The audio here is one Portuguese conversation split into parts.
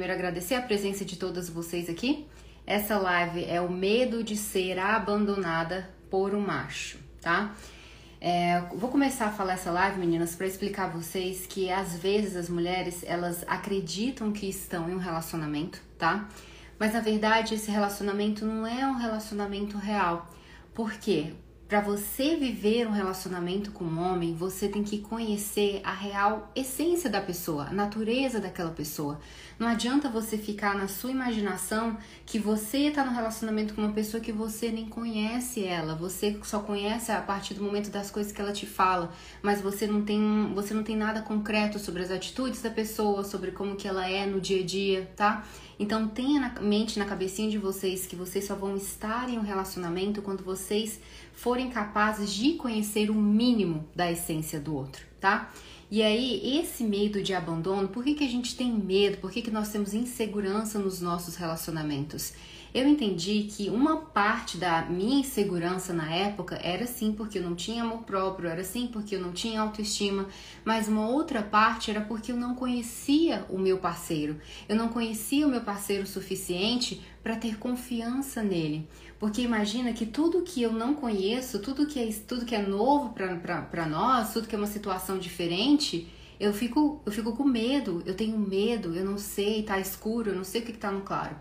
primeiro agradecer a presença de todas vocês aqui. Essa live é o medo de ser abandonada por um macho, tá? É, vou começar a falar essa live, meninas, para explicar a vocês que às vezes as mulheres elas acreditam que estão em um relacionamento, tá? Mas na verdade esse relacionamento não é um relacionamento real. Por quê? Para você viver um relacionamento com um homem, você tem que conhecer a real essência da pessoa, a natureza daquela pessoa. Não adianta você ficar na sua imaginação que você está no relacionamento com uma pessoa que você nem conhece ela. Você só conhece a partir do momento das coisas que ela te fala, mas você não tem, você não tem nada concreto sobre as atitudes da pessoa, sobre como que ela é no dia a dia, tá? Então tenha na mente, na cabecinha de vocês que vocês só vão estar em um relacionamento quando vocês forem capazes de conhecer o mínimo da essência do outro, tá? E aí, esse medo de abandono, por que, que a gente tem medo? Por que, que nós temos insegurança nos nossos relacionamentos? Eu entendi que uma parte da minha insegurança na época era sim porque eu não tinha amor próprio, era sim porque eu não tinha autoestima, mas uma outra parte era porque eu não conhecia o meu parceiro. Eu não conhecia o meu parceiro o suficiente para ter confiança nele. Porque imagina que tudo que eu não conheço, tudo que é, tudo que é novo para nós, tudo que é uma situação diferente, eu fico, eu fico com medo, eu tenho medo, eu não sei, tá escuro, eu não sei o que, que tá no claro.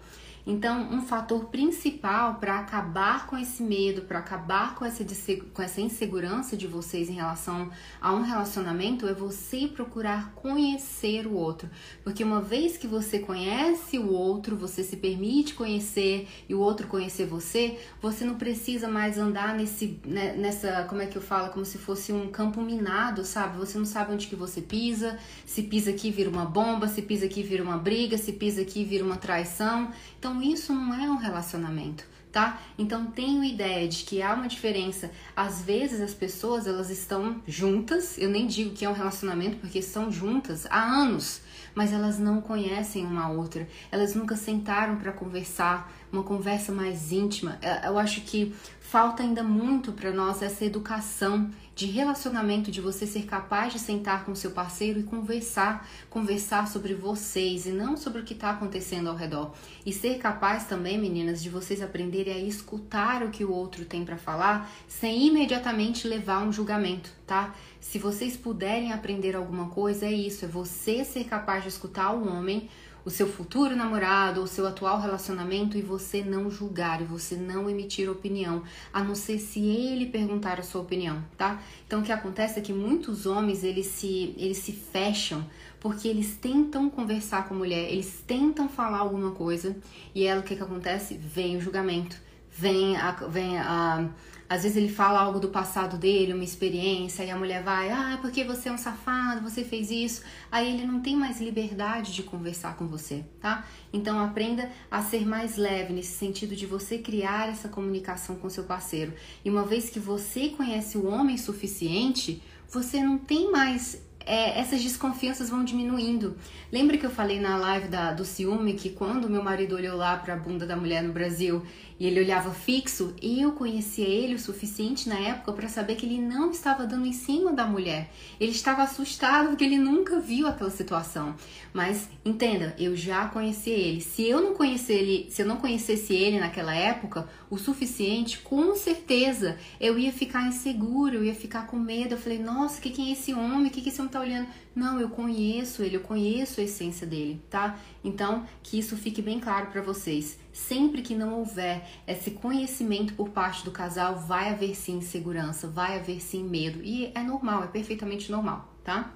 Então, um fator principal para acabar com esse medo, para acabar com essa, com essa insegurança de vocês em relação a um relacionamento é você procurar conhecer o outro. Porque uma vez que você conhece o outro, você se permite conhecer e o outro conhecer você, você não precisa mais andar nesse, né, nessa, como é que eu falo, como se fosse um campo minado, sabe? Você não sabe onde que você pisa, se pisa aqui vira uma bomba, se pisa aqui vira uma briga, se pisa aqui vira uma traição. Então, isso não é um relacionamento, tá? Então tenho ideia de que há uma diferença. Às vezes as pessoas elas estão juntas, eu nem digo que é um relacionamento porque estão juntas há anos, mas elas não conhecem uma outra. Elas nunca sentaram para conversar, uma conversa mais íntima. Eu acho que falta ainda muito para nós essa educação de relacionamento, de você ser capaz de sentar com seu parceiro e conversar, conversar sobre vocês e não sobre o que está acontecendo ao redor. E ser capaz também, meninas, de vocês aprenderem a escutar o que o outro tem para falar sem imediatamente levar um julgamento, tá? Se vocês puderem aprender alguma coisa, é isso, é você ser capaz de escutar o homem o seu futuro namorado ou seu atual relacionamento e você não julgar e você não emitir opinião, a não ser se ele perguntar a sua opinião, tá? Então o que acontece é que muitos homens eles se eles se fecham porque eles tentam conversar com a mulher, eles tentam falar alguma coisa e ela o que que acontece? Vem o julgamento, vem a, vem a às vezes ele fala algo do passado dele, uma experiência, e a mulher vai, ah, porque você é um safado, você fez isso. Aí ele não tem mais liberdade de conversar com você, tá? Então aprenda a ser mais leve nesse sentido de você criar essa comunicação com seu parceiro. E uma vez que você conhece o homem suficiente, você não tem mais é, essas desconfianças vão diminuindo. Lembra que eu falei na live da, do ciúme que quando meu marido olhou lá para a bunda da mulher no Brasil e ele olhava fixo, eu conhecia ele o suficiente na época para saber que ele não estava dando em cima da mulher. Ele estava assustado porque ele nunca viu aquela situação. Mas entenda, eu já conheci ele. Se eu não conhecer ele, se eu não conhecesse ele naquela época o suficiente, com certeza eu ia ficar inseguro, eu ia ficar com medo. Eu falei, nossa, que quem é esse homem? Que que esse homem tá olhando? Não, eu conheço ele, eu conheço a essência dele, tá? Então, que isso fique bem claro para vocês. Sempre que não houver esse conhecimento por parte do casal, vai haver sim insegurança, vai haver sim medo. E é normal, é perfeitamente normal, tá?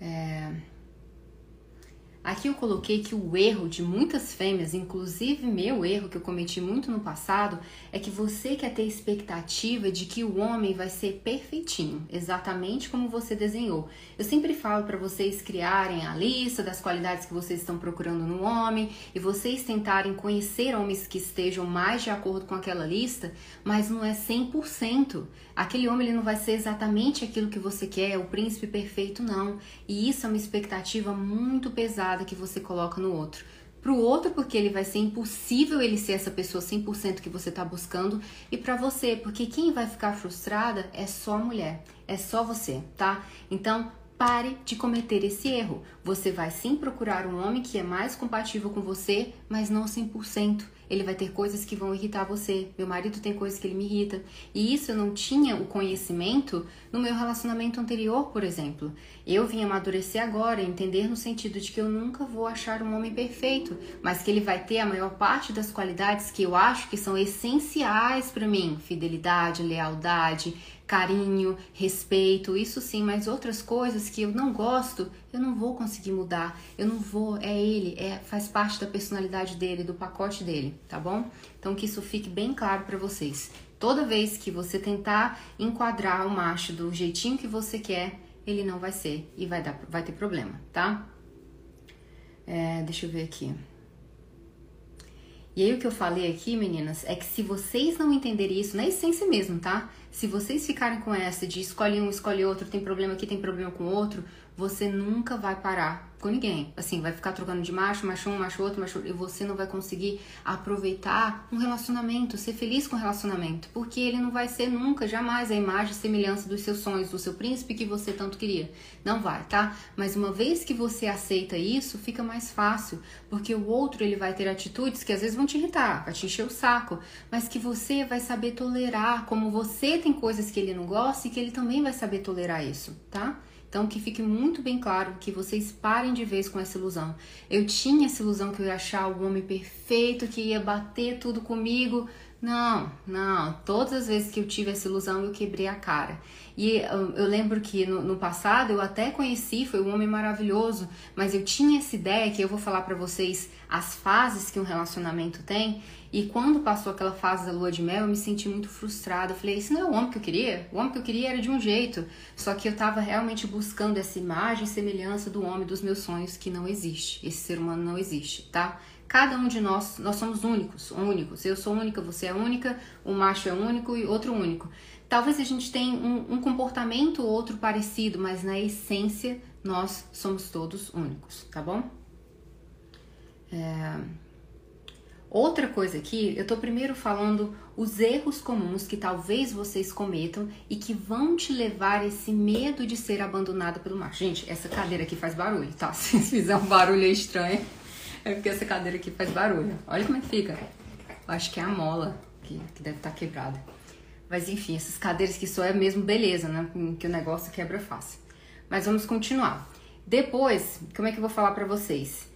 É... Aqui eu coloquei que o erro de muitas fêmeas, inclusive meu erro que eu cometi muito no passado, é que você quer ter expectativa de que o homem vai ser perfeitinho, exatamente como você desenhou. Eu sempre falo para vocês criarem a lista das qualidades que vocês estão procurando no homem e vocês tentarem conhecer homens que estejam mais de acordo com aquela lista, mas não é 100%. Aquele homem ele não vai ser exatamente aquilo que você quer, o príncipe perfeito não. E isso é uma expectativa muito pesada que você coloca no outro. Para o outro, porque ele vai ser impossível ele ser essa pessoa 100% que você está buscando. E para você, porque quem vai ficar frustrada é só a mulher, é só você, tá? Então, Pare de cometer esse erro. Você vai sim procurar um homem que é mais compatível com você, mas não 100%. Ele vai ter coisas que vão irritar você. Meu marido tem coisas que ele me irrita. E isso eu não tinha o conhecimento no meu relacionamento anterior, por exemplo. Eu vim amadurecer agora, entender no sentido de que eu nunca vou achar um homem perfeito, mas que ele vai ter a maior parte das qualidades que eu acho que são essenciais para mim: fidelidade, lealdade, carinho, respeito, isso sim, mas outras coisas que eu não gosto, eu não vou conseguir mudar. Eu não vou, é ele, é faz parte da personalidade dele, do pacote dele, tá bom? Então que isso fique bem claro para vocês. Toda vez que você tentar enquadrar o macho do jeitinho que você quer, ele não vai ser e vai dar, vai ter problema, tá? É, deixa eu ver aqui. E aí o que eu falei aqui, meninas, é que se vocês não entenderem isso na essência mesmo, tá? Se vocês ficarem com essa de escolhe um, escolhe outro, tem problema aqui, tem problema com outro, você nunca vai parar com ninguém. Assim, vai ficar trocando de macho, macho um, macho outro, macho outro, e você não vai conseguir aproveitar um relacionamento, ser feliz com o relacionamento, porque ele não vai ser nunca, jamais a imagem e semelhança dos seus sonhos, do seu príncipe que você tanto queria. Não vai, tá? Mas uma vez que você aceita isso, fica mais fácil, porque o outro ele vai ter atitudes que às vezes vão te irritar, vai te encher o saco, mas que você vai saber tolerar, como você tem coisas que ele não gosta e que ele também vai saber tolerar isso, tá? Então, que fique muito bem claro que vocês parem de vez com essa ilusão. Eu tinha essa ilusão que eu ia achar o homem perfeito, que ia bater tudo comigo. Não, não. Todas as vezes que eu tive essa ilusão, eu quebrei a cara. E hum, eu lembro que no, no, passado eu até conheci, foi um homem maravilhoso, mas eu tinha essa ideia que eu vou falar para vocês as fases que um relacionamento tem. E quando passou aquela fase da lua de mel, eu me senti muito frustrada. Eu falei, isso não é o homem que eu queria? O homem que eu queria era de um jeito. Só que eu estava realmente buscando essa imagem e semelhança do homem dos meus sonhos que não existe. Esse ser humano não existe, tá? Cada um de nós, nós somos únicos, únicos. Eu sou única, você é única, o macho é único e outro único. Talvez a gente tenha um, um comportamento ou outro parecido, mas na essência nós somos todos únicos, tá bom? É... Outra coisa aqui, eu tô primeiro falando os erros comuns que talvez vocês cometam e que vão te levar esse medo de ser abandonada pelo macho. Gente, essa cadeira aqui faz barulho, tá? Se fizer um barulho estranho, é porque essa cadeira aqui faz barulho. Olha como é que fica. Eu acho que é a mola que, que deve estar tá quebrada. Mas enfim, essas cadeiras que só é mesmo beleza, né? Que o negócio quebra fácil. Mas vamos continuar. Depois, como é que eu vou falar para vocês?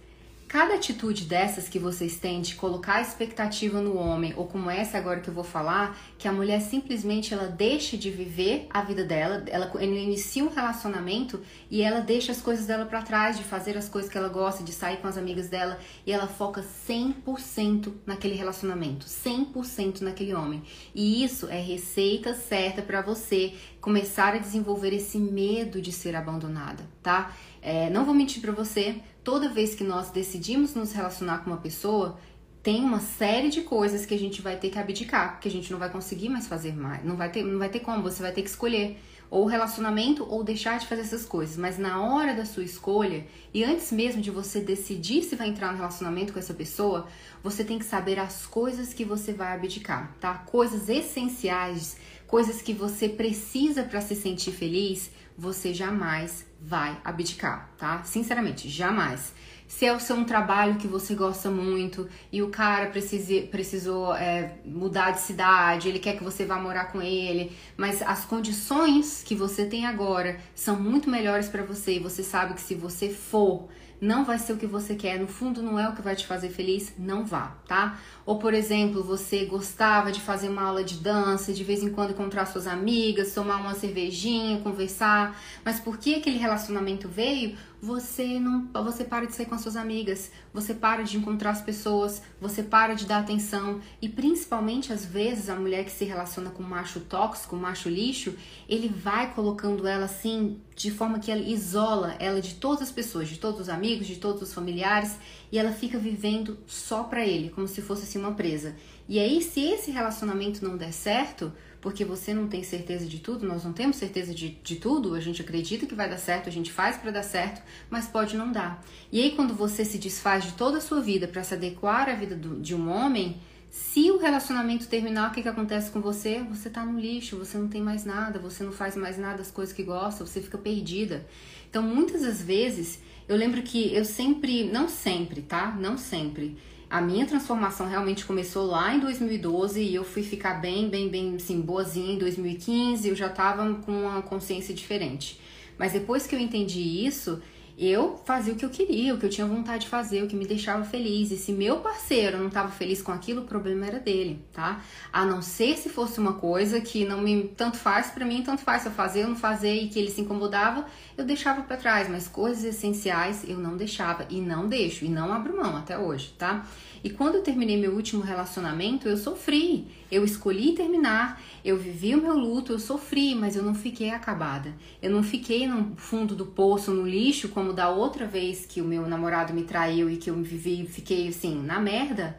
Cada atitude dessas que vocês têm de colocar expectativa no homem, ou como essa agora que eu vou falar, que a mulher simplesmente ela deixa de viver a vida dela, ela, ela inicia um relacionamento e ela deixa as coisas dela para trás, de fazer as coisas que ela gosta, de sair com as amigas dela, e ela foca 100% naquele relacionamento, 100% naquele homem. E isso é receita certa para você começar a desenvolver esse medo de ser abandonada, tá? É, não vou mentir para você, toda vez que nós decidimos nos relacionar com uma pessoa, tem uma série de coisas que a gente vai ter que abdicar, que a gente não vai conseguir mais fazer mais. Não vai ter, não vai ter como, você vai ter que escolher ou relacionamento ou deixar de fazer essas coisas. Mas na hora da sua escolha, e antes mesmo de você decidir se vai entrar no relacionamento com essa pessoa, você tem que saber as coisas que você vai abdicar, tá? Coisas essenciais, coisas que você precisa para se sentir feliz, você jamais vai abdicar, tá? Sinceramente, jamais. Se é o seu um trabalho que você gosta muito e o cara precise, precisou é, mudar de cidade, ele quer que você vá morar com ele, mas as condições que você tem agora são muito melhores para você e você sabe que se você for não vai ser o que você quer, no fundo não é o que vai te fazer feliz, não vá, tá? Ou por exemplo, você gostava de fazer uma aula de dança, de vez em quando encontrar suas amigas, tomar uma cervejinha, conversar, mas por que aquele relacionamento veio? Você não você para de sair com as suas amigas, você para de encontrar as pessoas, você para de dar atenção e principalmente às vezes a mulher que se relaciona com macho tóxico, macho lixo, ele vai colocando ela assim de forma que ela isola ela de todas as pessoas, de todos os amigos, de todos os familiares e ela fica vivendo só para ele, como se fosse assim uma presa. E aí se esse relacionamento não der certo, porque você não tem certeza de tudo, nós não temos certeza de, de tudo, a gente acredita que vai dar certo, a gente faz para dar certo, mas pode não dar. E aí, quando você se desfaz de toda a sua vida para se adequar à vida do, de um homem, Se o relacionamento terminar, o que, que acontece com você? Você tá no lixo, você não tem mais nada, você não faz mais nada das coisas que gosta, você fica perdida. Então, muitas das vezes, eu lembro que eu sempre, não sempre, tá? Não sempre. A minha transformação realmente começou lá em 2012 e eu fui ficar bem, bem, bem, assim, boazinha em 2015. Eu já tava com uma consciência diferente. Mas depois que eu entendi isso, eu fazia o que eu queria, o que eu tinha vontade de fazer, o que me deixava feliz. E se meu parceiro não estava feliz com aquilo, o problema era dele, tá? A não ser se fosse uma coisa que não me tanto faz para mim, tanto faz se eu fazer ou não fazer e que ele se incomodava, eu deixava para trás, mas coisas essenciais eu não deixava e não deixo e não abro mão até hoje, tá? E quando eu terminei meu último relacionamento, eu sofri. Eu escolhi terminar, eu vivi o meu luto, eu sofri, mas eu não fiquei acabada. Eu não fiquei no fundo do poço, no lixo, como da outra vez que o meu namorado me traiu e que eu vivi, fiquei assim, na merda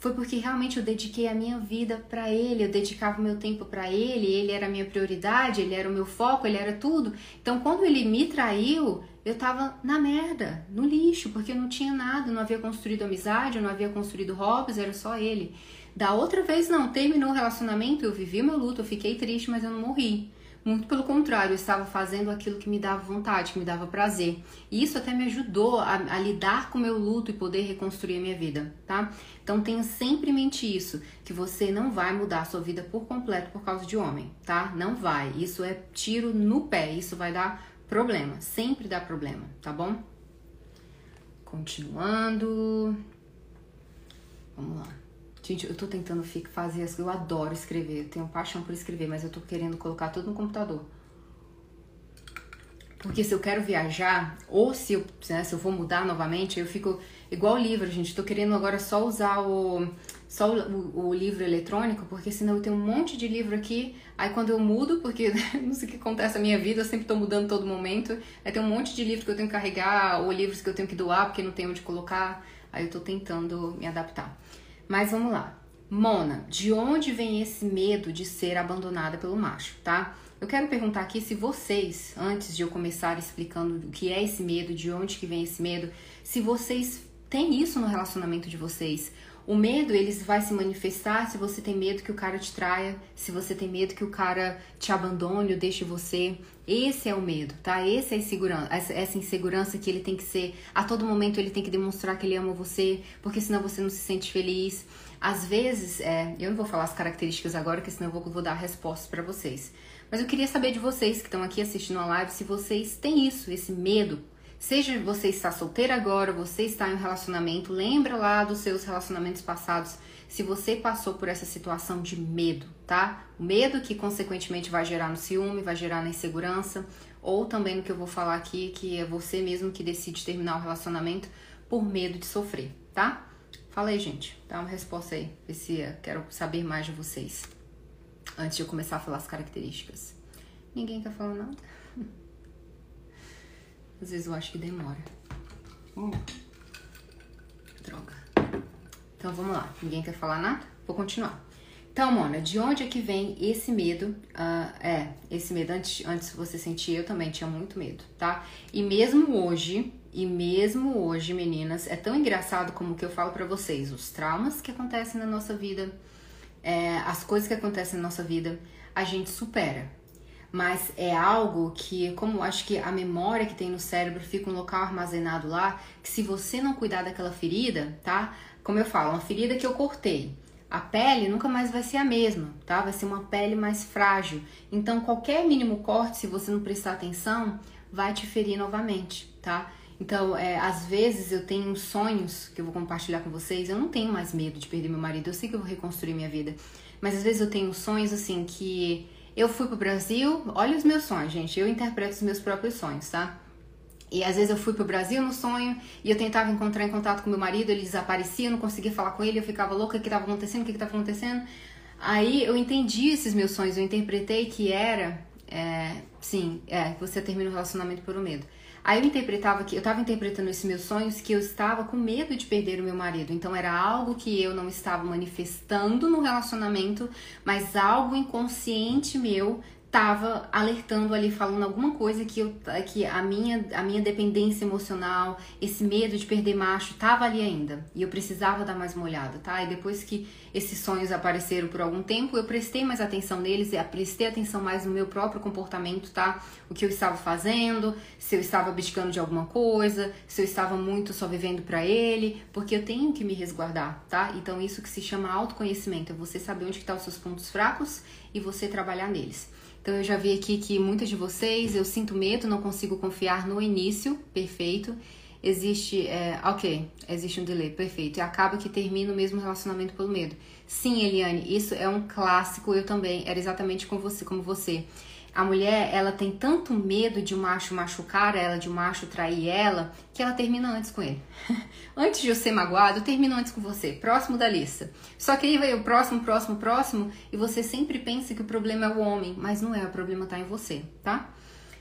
foi porque realmente eu dediquei a minha vida para ele, eu dedicava o meu tempo para ele, ele era a minha prioridade, ele era o meu foco, ele era tudo. Então, quando ele me traiu, eu tava na merda, no lixo, porque eu não tinha nada, não havia construído amizade, eu não havia construído hobbies, era só ele. Da outra vez, não, terminou o relacionamento, eu vivi meu luto, eu fiquei triste, mas eu não morri. Muito pelo contrário, eu estava fazendo aquilo que me dava vontade, que me dava prazer. E isso até me ajudou a, a lidar com o meu luto e poder reconstruir a minha vida, tá? Então tenha sempre em mente isso, que você não vai mudar a sua vida por completo por causa de homem, tá? Não vai. Isso é tiro no pé, isso vai dar problema, sempre dá problema, tá bom? Continuando. Vamos lá. Gente, eu tô tentando fazer as eu adoro escrever, eu tenho paixão por escrever, mas eu tô querendo colocar tudo no computador. Porque se eu quero viajar, ou se eu, né, se eu vou mudar novamente, eu fico igual o livro, gente. Tô querendo agora só usar o só o, o, livro eletrônico, porque senão eu tenho um monte de livro aqui. Aí quando eu mudo, porque não sei o que acontece na minha vida, eu sempre tô mudando todo momento. Aí tem um monte de livro que eu tenho que carregar, ou livros que eu tenho que doar porque não tenho onde colocar. Aí eu tô tentando me adaptar. Mas vamos lá. Mona, de onde vem esse medo de ser abandonada pelo macho, tá? Eu quero perguntar aqui se vocês, antes de eu começar explicando o que é esse medo, de onde que vem esse medo, se vocês têm isso no relacionamento de vocês. O medo, ele vai se manifestar se você tem medo que o cara te traia, se você tem medo que o cara te abandone ou deixe você. Esse é o medo, tá? Esse é insegurança, essa insegurança que ele tem que ser, a todo momento ele tem que demonstrar que ele ama você, porque senão você não se sente feliz. Às vezes, é, eu não vou falar as características agora, porque senão eu vou, vou dar respostas para vocês. Mas eu queria saber de vocês que estão aqui assistindo a live, se vocês têm isso, esse medo. Seja você está solteira agora, você está em um relacionamento, lembra lá dos seus relacionamentos passados se você passou por essa situação de medo, tá? O medo que consequentemente vai gerar no ciúme, vai gerar na insegurança, ou também no que eu vou falar aqui, que é você mesmo que decide terminar o relacionamento por medo de sofrer, tá? Fala aí, gente, dá uma resposta aí, se quero saber mais de vocês. Antes de eu começar a falar as características. Ninguém quer falar nada? Às vezes eu acho que demora. Hum. Droga. Então vamos lá. Ninguém quer falar nada? Vou continuar. Então, Mona, de onde é que vem esse medo? Uh, é, esse medo, antes, antes você sentia, eu também tinha muito medo, tá? E mesmo hoje, e mesmo hoje, meninas, é tão engraçado como que eu falo para vocês, os traumas que acontecem na nossa vida, é, as coisas que acontecem na nossa vida, a gente supera. Mas é algo que, como acho que a memória que tem no cérebro fica um local armazenado lá, que se você não cuidar daquela ferida, tá? Como eu falo, uma ferida que eu cortei. A pele nunca mais vai ser a mesma, tá? Vai ser uma pele mais frágil. Então, qualquer mínimo corte, se você não prestar atenção, vai te ferir novamente, tá? Então, é, às vezes eu tenho sonhos que eu vou compartilhar com vocês. Eu não tenho mais medo de perder meu marido. Eu sei que eu vou reconstruir minha vida. Mas às vezes eu tenho sonhos assim que eu fui pro Brasil. Olha os meus sonhos, gente. Eu interpreto os meus próprios sonhos, tá? E às vezes eu fui pro Brasil no sonho e eu tentava encontrar em contato com meu marido, ele desaparecia, eu não conseguia falar com ele, eu ficava louca, o que estava acontecendo, o que estava acontecendo. Aí eu entendi esses meus sonhos, eu interpretei que era, é, sim, é, você termina o relacionamento por um medo. Aí eu interpretava que eu estava interpretando esses meus sonhos que eu estava com medo de perder o meu marido. Então era algo que eu não estava manifestando no relacionamento, mas algo inconsciente meu tava alertando ali, falando alguma coisa que, eu, que a, minha, a minha dependência emocional, esse medo de perder macho, tava ali ainda. E eu precisava dar mais uma olhada, tá? E depois que esses sonhos apareceram por algum tempo, eu prestei mais atenção neles, e prestei atenção mais no meu próprio comportamento, tá? O que eu estava fazendo, se eu estava abdicando de alguma coisa, se eu estava muito só vivendo para ele, porque eu tenho que me resguardar, tá? Então isso que se chama autoconhecimento, é você saber onde estão tá os seus pontos fracos e você trabalhar neles. Então eu já vi aqui que muitas de vocês, eu sinto medo, não consigo confiar no início, perfeito. Existe, é, ok, existe um delay, perfeito. E acaba que termina o mesmo relacionamento pelo medo. Sim, Eliane, isso é um clássico, eu também, era exatamente como você, como você. A mulher, ela tem tanto medo de um macho machucar ela, de um macho trair ela, que ela termina antes com ele. antes de eu ser magoado, eu termino antes com você, próximo da lista. Só que aí vai o próximo, próximo, próximo, e você sempre pensa que o problema é o homem, mas não é, o problema tá em você, tá?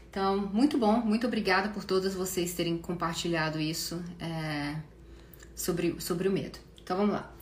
Então, muito bom, muito obrigada por todas vocês terem compartilhado isso é, sobre, sobre o medo. Então, vamos lá.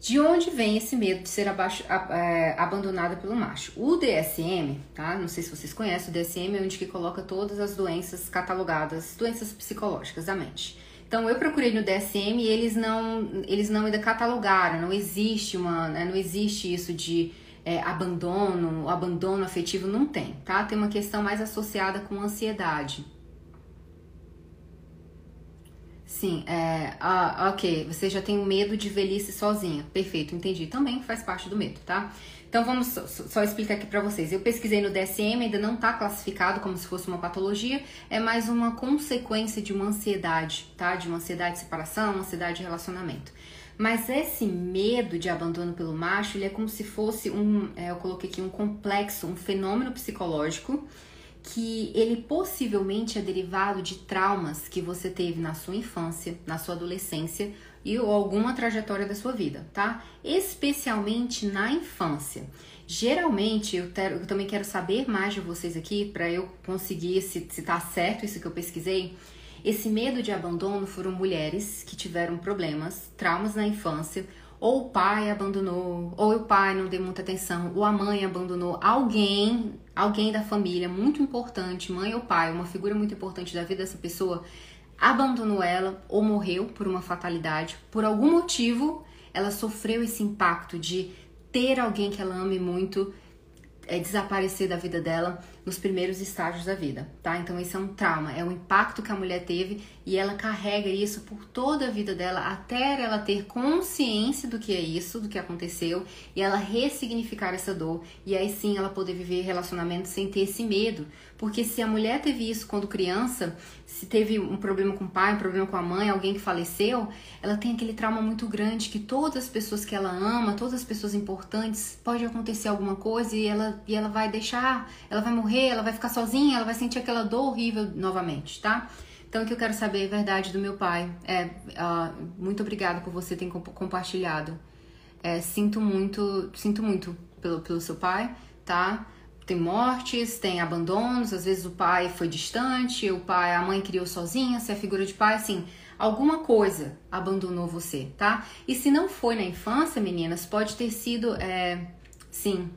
De onde vem esse medo de ser abaixo, é, abandonada pelo macho? O DSM, tá? Não sei se vocês conhecem, o DSM é onde que coloca todas as doenças catalogadas, doenças psicológicas da mente. Então eu procurei no DSM e eles não, eles não ainda catalogaram, não existe uma, né, não existe isso de é, abandono, abandono afetivo não tem, tá? Tem uma questão mais associada com ansiedade, Sim, é, ah, ok, você já tem medo de velhice sozinha. Perfeito, entendi. Também faz parte do medo, tá? Então vamos só, só explicar aqui para vocês. Eu pesquisei no DSM, ainda não tá classificado como se fosse uma patologia, é mais uma consequência de uma ansiedade, tá? De uma ansiedade de separação, uma ansiedade de relacionamento. Mas esse medo de abandono pelo macho, ele é como se fosse um, é, eu coloquei aqui um complexo, um fenômeno psicológico que ele possivelmente é derivado de traumas que você teve na sua infância, na sua adolescência e ou alguma trajetória da sua vida, tá? Especialmente na infância. Geralmente, eu, ter, eu também quero saber mais de vocês aqui para eu conseguir se, se tá certo isso que eu pesquisei. Esse medo de abandono foram mulheres que tiveram problemas, traumas na infância ou o pai abandonou, ou o pai não deu muita atenção, ou a mãe abandonou alguém, alguém da família muito importante, mãe ou pai, uma figura muito importante da vida dessa pessoa, abandonou ela ou morreu por uma fatalidade, por algum motivo, ela sofreu esse impacto de ter alguém que ela ame muito é, desaparecer da vida dela nos primeiros estágios da vida, tá? Então esse é um trauma, é um impacto que a mulher teve e ela carrega isso por toda a vida dela até ela ter consciência do que é isso, do que aconteceu e ela ressignificar essa dor e aí sim ela poder viver relacionamento sem ter esse medo, porque se a mulher teve isso quando criança, se teve um problema com o pai, um problema com a mãe, alguém que faleceu, ela tem aquele trauma muito grande que todas as pessoas que ela ama, todas as pessoas importantes, pode acontecer alguma coisa e ela, e ela vai deixar, ela vai morrer, ela vai ficar sozinha, ela vai sentir aquela dor horrível novamente, tá? Então, o que eu quero saber é verdade do meu pai. É, uh, muito obrigada por você ter compartilhado. É, sinto muito, sinto muito pelo, pelo seu pai, tá? Tem mortes, tem abandonos, às vezes o pai foi distante, o pai, a mãe criou sozinha, se é figura de pai, assim, alguma coisa abandonou você, tá? E se não foi na infância, meninas, pode ter sido, é, sim,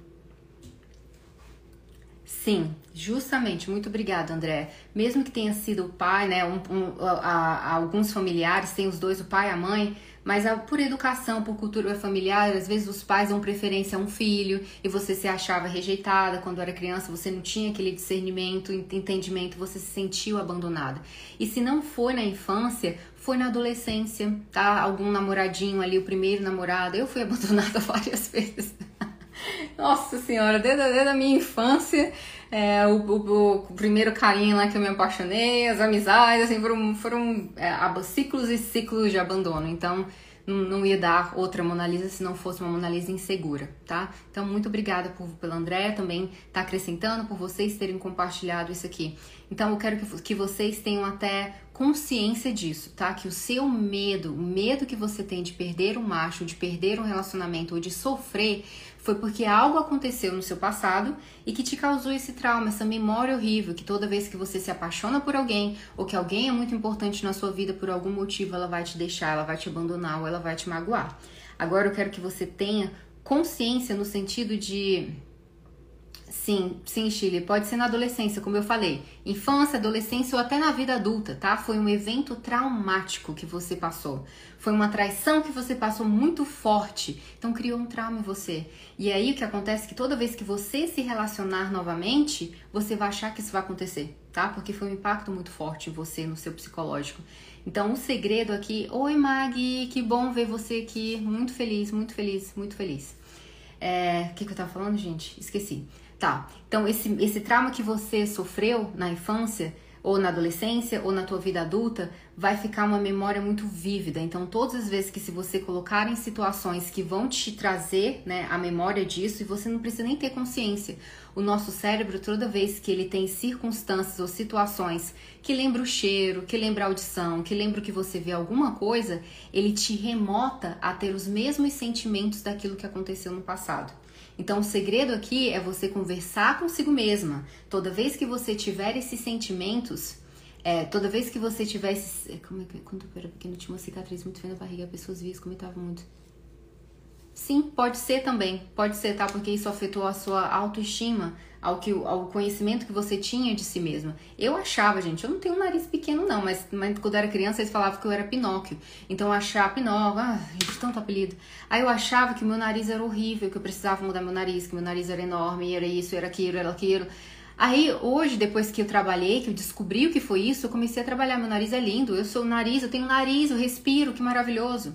Sim, justamente. Muito obrigada, André. Mesmo que tenha sido o pai, né? Um, um, a, a, alguns familiares têm os dois, o pai e a mãe, mas a, por educação, por cultura familiar, às vezes os pais dão preferência a um filho e você se achava rejeitada quando era criança, você não tinha aquele discernimento, entendimento, você se sentiu abandonada. E se não foi na infância, foi na adolescência, tá? Algum namoradinho ali, o primeiro namorado, eu fui abandonada várias vezes. Nossa senhora, desde, desde a minha infância, é, o, o, o, primeiro carinho lá que eu me apaixonei, as amizades, assim, foram, foram é, ciclos e ciclos de abandono. Então, não, ia dar outra Mona Lisa se não fosse uma Mona Lisa insegura, tá? Então, muito obrigada por, pelo André também tá acrescentando, por vocês terem compartilhado isso aqui. Então, eu quero que, que vocês tenham até consciência disso, tá? Que o seu medo, o medo que você tem de perder um macho, de perder um relacionamento ou de sofrer, foi porque algo aconteceu no seu passado e que te causou esse trauma, essa memória horrível, que toda vez que você se apaixona por alguém ou que alguém é muito importante na sua vida por algum motivo, ela vai te deixar, ela vai te abandonar ou ela vai te magoar. Agora eu quero que você tenha consciência no sentido de Sim, sim, Chile. Pode ser na adolescência, como eu falei. Infância, adolescência ou até na vida adulta, tá? Foi um evento traumático que você passou. Foi uma traição que você passou muito forte. Então criou um trauma em você. E aí o que acontece é que toda vez que você se relacionar novamente, você vai achar que isso vai acontecer, tá? Porque foi um impacto muito forte em você, no seu psicológico. Então o segredo aqui, oi Maggie, que bom ver você aqui. Muito feliz, muito feliz, muito feliz. É, o que, que eu tava falando, gente? Esqueci. Tá. Então, esse, esse trauma que você sofreu na infância, ou na adolescência, ou na tua vida adulta, vai ficar uma memória muito vívida. Então, todas as vezes que se você colocar em situações que vão te trazer né, a memória disso, e você não precisa nem ter consciência. O nosso cérebro, toda vez que ele tem circunstâncias ou situações que lembra o cheiro, que lembra a audição, que lembra que você vê alguma coisa, ele te remota a ter os mesmos sentimentos daquilo que aconteceu no passado. Então, o segredo aqui é você conversar consigo mesma. Toda vez que você tiver esses sentimentos, é, toda vez que você tiver esses. É, como é que. Quando eu era pequeno, tinha uma cicatriz muito feia na barriga, as pessoas viam, comentavam muito. Sim, pode ser também. Pode ser, tá? Porque isso afetou a sua autoestima, ao, que, ao conhecimento que você tinha de si mesma. Eu achava, gente, eu não tenho um nariz pequeno, não, mas, mas quando eu era criança eles falavam que eu era Pinóquio. Então eu achava Pinóquio, ah, gente, tanto apelido. Aí eu achava que meu nariz era horrível, que eu precisava mudar meu nariz, que meu nariz era enorme, era isso, era aquilo, era aquilo. Aí hoje, depois que eu trabalhei, que eu descobri o que foi isso, eu comecei a trabalhar. Meu nariz é lindo, eu sou nariz, eu tenho nariz, eu respiro, que maravilhoso.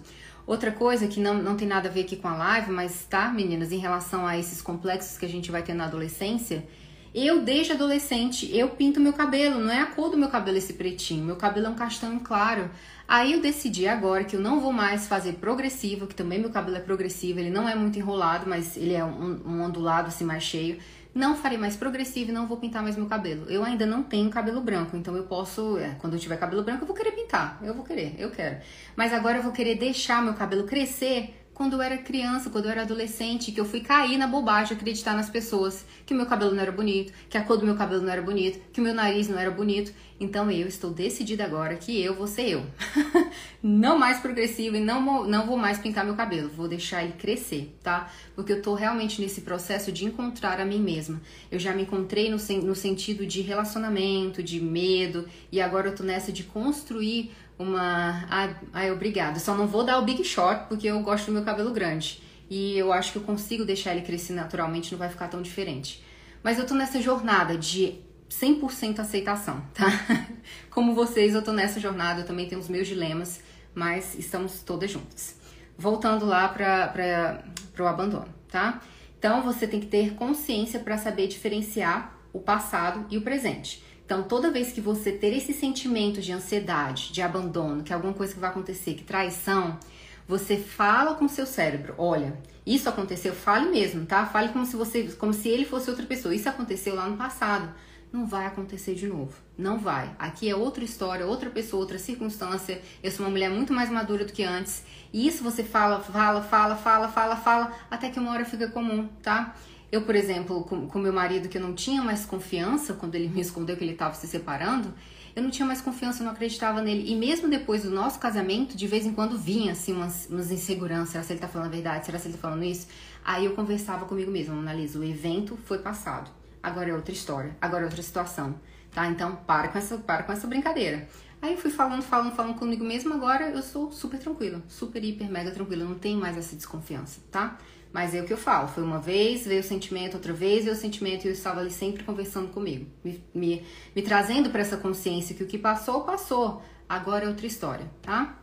Outra coisa que não, não tem nada a ver aqui com a live, mas tá, meninas, em relação a esses complexos que a gente vai ter na adolescência, eu, desde adolescente, eu pinto meu cabelo, não é a cor do meu cabelo esse pretinho, meu cabelo é um castanho claro. Aí eu decidi agora que eu não vou mais fazer progressivo, que também meu cabelo é progressivo, ele não é muito enrolado, mas ele é um, um ondulado assim mais cheio não farei mais progressivo e não vou pintar mais meu cabelo. Eu ainda não tenho cabelo branco, então eu posso, é, quando eu tiver cabelo branco, eu vou querer pintar. Eu vou querer, eu quero. Mas agora eu vou querer deixar meu cabelo crescer quando eu era criança, quando eu era adolescente, que eu fui cair na bobagem, acreditar nas pessoas que o meu cabelo não era bonito, que a cor do meu cabelo não era bonito, que o meu nariz não era bonito. Então eu estou decidida agora que eu vou ser eu. não mais progressiva e não, não vou mais pintar meu cabelo, vou deixar ele crescer, tá? Porque eu tô realmente nesse processo de encontrar a mim mesma. Eu já me encontrei no, no sentido de relacionamento, de medo, e agora eu tô nessa de construir uma. Ai, ai, obrigada. Só não vou dar o big short porque eu gosto do meu cabelo grande. E eu acho que eu consigo deixar ele crescer naturalmente, não vai ficar tão diferente. Mas eu tô nessa jornada de 100% aceitação, tá? Como vocês, eu tô nessa jornada, eu também tenho os meus dilemas, mas estamos todas juntas. Voltando lá para o abandono, tá? Então você tem que ter consciência para saber diferenciar o passado e o presente. Então, toda vez que você ter esse sentimento de ansiedade, de abandono, que alguma coisa que vai acontecer, que traição, você fala com seu cérebro, olha, isso aconteceu, fale mesmo, tá? Fale como se você, como se ele fosse outra pessoa. Isso aconteceu lá no passado. Não vai acontecer de novo. Não vai. Aqui é outra história, outra pessoa, outra circunstância. Eu sou uma mulher muito mais madura do que antes. E isso você fala, fala, fala, fala, fala, fala, até que uma hora fica comum, tá? Eu, por exemplo, com, com meu marido, que eu não tinha mais confiança quando ele me escondeu que ele estava se separando, eu não tinha mais confiança, eu não acreditava nele. E mesmo depois do nosso casamento, de vez em quando vinha assim umas, umas inseguranças, será se ele tá falando a verdade, será se ele tá falando isso? Aí eu conversava comigo mesma, analiso, o evento foi passado, agora é outra história, agora é outra situação, tá? Então para com essa, para com essa brincadeira. Aí eu fui falando, falando, falando comigo mesma, agora eu sou super tranquila, super, hiper, mega tranquila, não tem mais essa desconfiança, tá? Mas é o que eu falo, foi uma vez, veio o sentimento, outra vez veio o sentimento e eu estava ali sempre conversando comigo, me, me, me trazendo para essa consciência que o que passou, passou, agora é outra história, tá?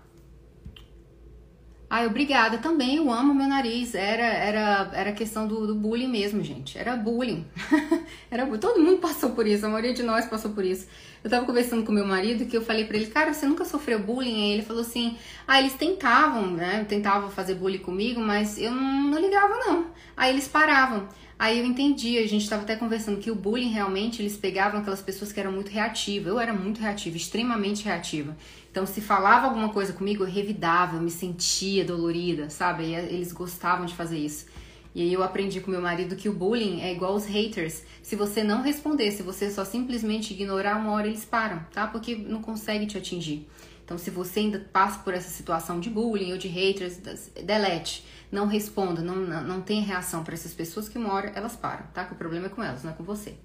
Ai, obrigada. Também eu amo meu nariz. Era era era questão do, do bullying mesmo, gente. Era bullying. era todo mundo passou por isso. A maioria de nós passou por isso. Eu tava conversando com meu marido que eu falei para ele, cara, você nunca sofreu bullying? Aí ele falou assim, ah, eles tentavam, né? Tentavam fazer bullying comigo, mas eu não, não ligava não. Aí eles paravam. Aí eu entendi, a gente estava até conversando que o bullying realmente eles pegavam aquelas pessoas que eram muito reativas. Eu era muito reativa, extremamente reativa. Então, se falava alguma coisa comigo, eu revidava, eu me sentia dolorida, sabe? E eles gostavam de fazer isso. E aí eu aprendi com meu marido que o bullying é igual os haters. Se você não responder, se você só simplesmente ignorar, uma hora eles param, tá? Porque não consegue te atingir. Então, se você ainda passa por essa situação de bullying ou de haters, delete. Não responda, não, não, tem reação para essas pessoas que hora elas param, tá? Que o problema é com elas, não é com você.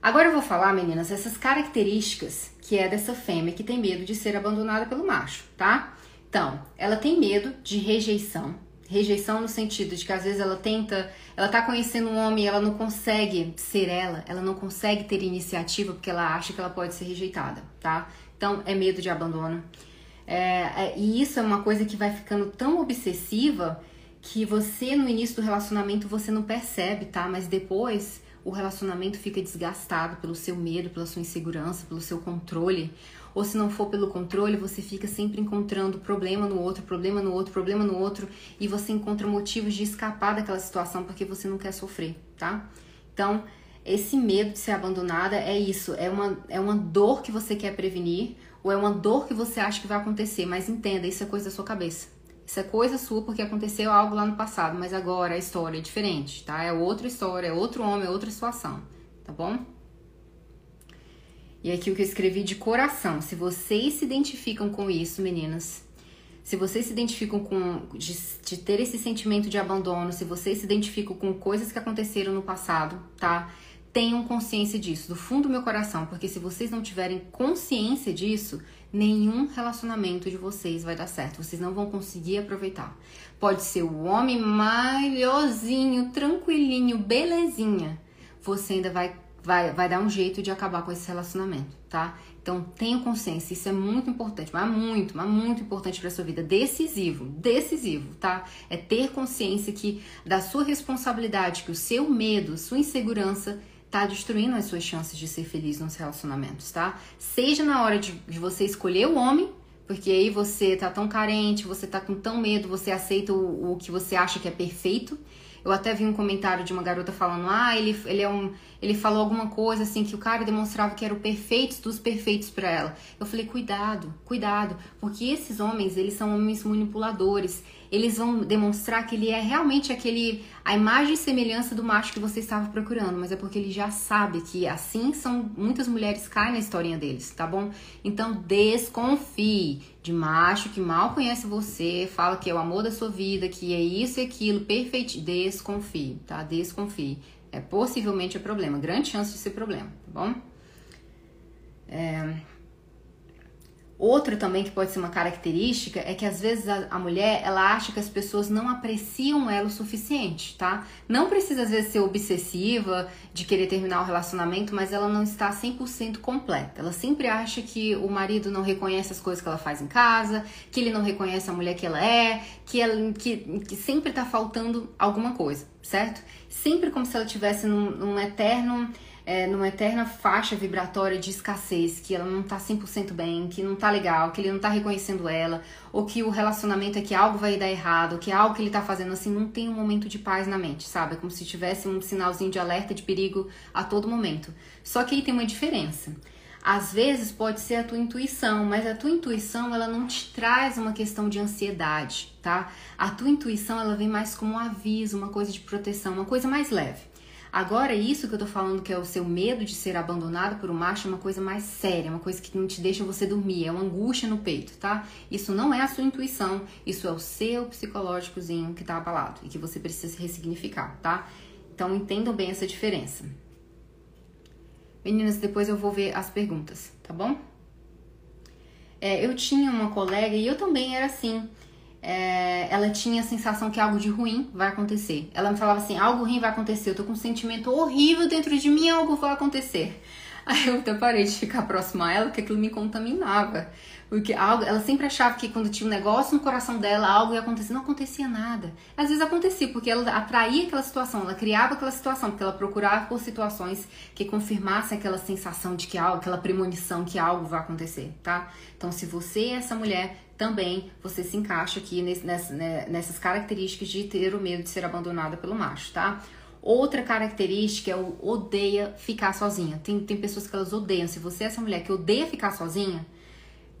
Agora eu vou falar, meninas, essas características que é dessa fêmea que tem medo de ser abandonada pelo macho, tá? Então, ela tem medo de rejeição. Rejeição no sentido de que às vezes ela tenta, ela tá conhecendo um homem e ela não consegue ser ela, ela não consegue ter iniciativa porque ela acha que ela pode ser rejeitada, tá? Então, é medo de abandono. É, é, e isso é uma coisa que vai ficando tão obsessiva que você no início do relacionamento você não percebe, tá? Mas depois o relacionamento fica desgastado pelo seu medo, pela sua insegurança, pelo seu controle. Ou se não for pelo controle, você fica sempre encontrando problema no outro, problema no outro, problema no outro, e você encontra motivos de escapar daquela situação porque você não quer sofrer, tá? Então, esse medo de ser abandonada é isso, é uma, é uma dor que você quer prevenir, ou é uma dor que você acha que vai acontecer, mas entenda, isso é coisa da sua cabeça. Isso é coisa sua porque aconteceu algo lá no passado, mas agora a história é diferente, tá? É outra história, é outro homem, é outra situação, tá bom? E aqui o que eu escrevi de coração. Se vocês se identificam com isso, meninas, se vocês se identificam com de, de, ter esse sentimento de abandono, se vocês se identificam com coisas que aconteceram no passado, tá? Tenham consciência disso, do fundo do meu coração, porque se vocês não tiverem consciência disso, nenhum relacionamento de vocês vai dar certo. Vocês não vão conseguir aproveitar. Pode ser o homem malhosinho, tranquilinho, belezinha. Você ainda vai, vai, vai dar um jeito de acabar com esse relacionamento, tá? Então tenha consciência, isso é muito importante, mas muito, mas muito importante para sua vida, decisivo, decisivo, tá? É ter consciência que da sua responsabilidade, que o seu medo, sua insegurança tá destruindo as suas chances de ser feliz nos relacionamentos, tá? Seja na hora de, de você escolher o homem, porque aí você tá tão carente, você tá com tão medo, você aceita o, o que você acha que é perfeito. Eu até vi um comentário de uma garota falando: ah, ele, ele é um. Ele falou alguma coisa assim que o cara demonstrava que era o perfeito dos perfeitos para ela. Eu falei: cuidado, cuidado, porque esses homens, eles são homens manipuladores eles vão demonstrar que ele é realmente aquele a imagem e semelhança do macho que você estava procurando, mas é porque ele já sabe que assim são muitas mulheres caem na historinha deles, tá bom? Então desconfie de macho que mal conhece você, fala que é o amor da sua vida, que é isso e aquilo, perfeito, desconfie, tá? Desconfie. É possivelmente é problema, grande chance de ser problema, tá bom? É, Outro também que pode ser uma característica é que às vezes a, a, mulher ela acha que as pessoas não apreciam ela o suficiente, tá? Não precisa às vezes ser obsessiva de querer terminar o relacionamento, mas ela não está 100% completa. Ela sempre acha que o marido não reconhece as coisas que ela faz em casa, que ele não reconhece a mulher que ela é, que, ela, que, que sempre tá faltando alguma coisa, certo? Sempre como se ela tivesse num, num eterno é, numa eterna faixa vibratória de escassez, que ela não tá 100% bem, que não tá legal, que ele não tá reconhecendo ela, ou que o relacionamento é que algo vai dar errado, que algo que ele tá fazendo assim não tem um momento de paz na mente, sabe? É como se tivesse um sinalzinho de alerta de perigo a todo momento. Só que aí tem uma diferença. Às vezes pode ser a tua intuição, mas a tua intuição ela não te traz uma questão de ansiedade, tá? A tua intuição ela vem mais como um aviso, uma coisa de proteção, uma coisa mais leve. Agora, isso que eu tô falando, que é o seu medo de ser abandonado por um macho, é uma coisa mais séria, uma coisa que não te deixa você dormir, é uma angústia no peito, tá? Isso não é a sua intuição, isso é o seu psicológicozinho que tá abalado e que você precisa ressignificar, tá? Então, entendam bem essa diferença. Meninas, depois eu vou ver as perguntas, tá bom? É, eu tinha uma colega e eu também era assim é, ela tinha a sensação que algo de ruim vai acontecer. Ela me falava assim: algo ruim vai acontecer, eu tô com um sentimento horrível dentro de mim, algo vai acontecer. Aí eu até parei de ficar próxima a ela, porque aquilo me contaminava. Porque algo, ela sempre achava que quando tinha um negócio no coração dela, algo ia acontecer. Não acontecia nada. Às vezes acontecia, porque ela atraía aquela situação, ela criava aquela situação, porque ela procurava por situações que confirmassem aquela sensação de que algo, aquela premonição que algo vai acontecer, tá? Então, se você é essa mulher, também você se encaixa aqui nesse, nessa, né, nessas características de ter o medo de ser abandonada pelo macho, tá? Outra característica é o odeia ficar sozinha. Tem, tem pessoas que elas odeiam. Se você é essa mulher que odeia ficar sozinha,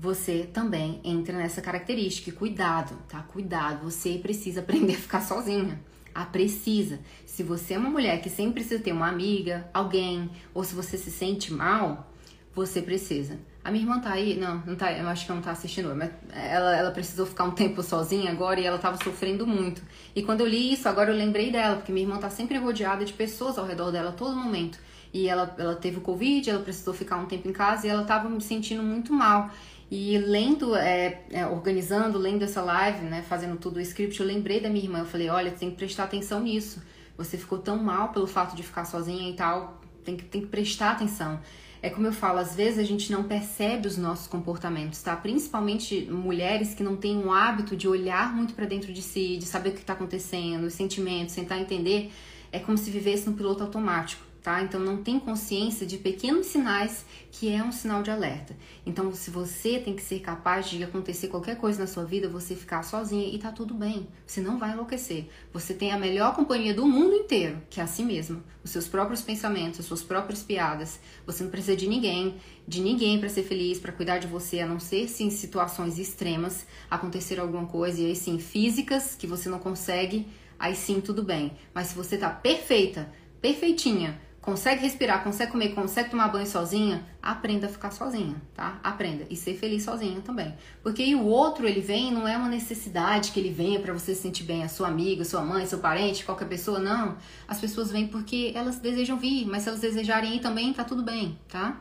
você também entra nessa característica. E cuidado, tá? Cuidado, você precisa aprender a ficar sozinha. Ah, precisa. Se você é uma mulher que sempre precisa ter uma amiga, alguém, ou se você se sente mal, você precisa A minha irmã tá aí? Não, não tá, eu acho que ela não tá assistindo, mas ela, ela precisou ficar um tempo sozinha agora e ela tava sofrendo muito. E quando eu li isso, agora eu lembrei dela, porque minha irmã tá sempre rodeada de pessoas ao redor dela a todo momento. E ela, ela teve o Covid, ela precisou ficar um tempo em casa e ela tava me sentindo muito mal. E lendo, é, é, organizando, lendo essa live, né, fazendo tudo o script, eu lembrei da minha irmã. Eu falei, olha, tem que prestar atenção nisso. Você ficou tão mal pelo fato de ficar sozinha e tal, tem que, tem que prestar atenção. É como eu falo, às vezes a gente não percebe os nossos comportamentos, tá? Principalmente mulheres que não têm um hábito de olhar muito para dentro de si, de saber o que está acontecendo, os sentimentos, tentar entender. É como se vivesse no piloto automático tá? Então não tem consciência de pequenos sinais que é um sinal de alerta. Então, se você tem que ser capaz de acontecer qualquer coisa na sua vida, você ficar sozinha e tá tudo bem. Você não vai enlouquecer. Você tem a melhor companhia do mundo inteiro, que é a si mesmo. Os seus próprios pensamentos, as suas próprias piadas. Você não precisa de ninguém, de ninguém para ser feliz, para cuidar de você, a não ser se em situações extremas acontecer alguma coisa e aí sim físicas que você não consegue, aí sim tudo bem. Mas se você tá perfeita, perfeitinha, consegue respirar, consegue comer, consegue tomar banho sozinha, aprenda a ficar sozinha, tá? Aprenda e ser feliz sozinha também. Porque o outro ele vem, não é uma necessidade que ele venha para você se sentir bem, a sua amiga, sua mãe, seu parente, qualquer pessoa, não. As pessoas vêm porque elas desejam vir, mas se elas desejarem ir também, tá tudo bem, tá?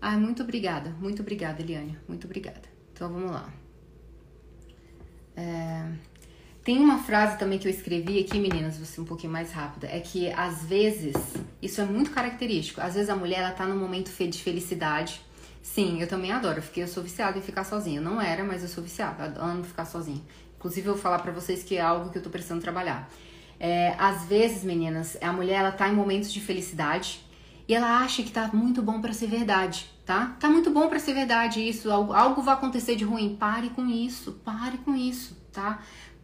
Ah, muito obrigada, muito obrigada, Eliane, muito obrigada. Então vamos lá. É... Tem uma frase também que eu escrevi aqui, meninas, vou ser um pouquinho mais rápida, é que às vezes, isso é muito característico, às vezes a mulher ela tá num momento de felicidade. Sim, eu também adoro, porque eu sou viciada em ficar sozinha. não era, mas eu sou viciada, amo ficar sozinha. Inclusive eu vou falar para vocês que é algo que eu tô precisando trabalhar. É, às vezes, meninas, a mulher ela tá em momentos de felicidade e ela acha que tá muito bom para ser verdade, tá? Tá muito bom para ser verdade isso, algo, algo vai acontecer de ruim. Pare com isso, pare com isso, tá?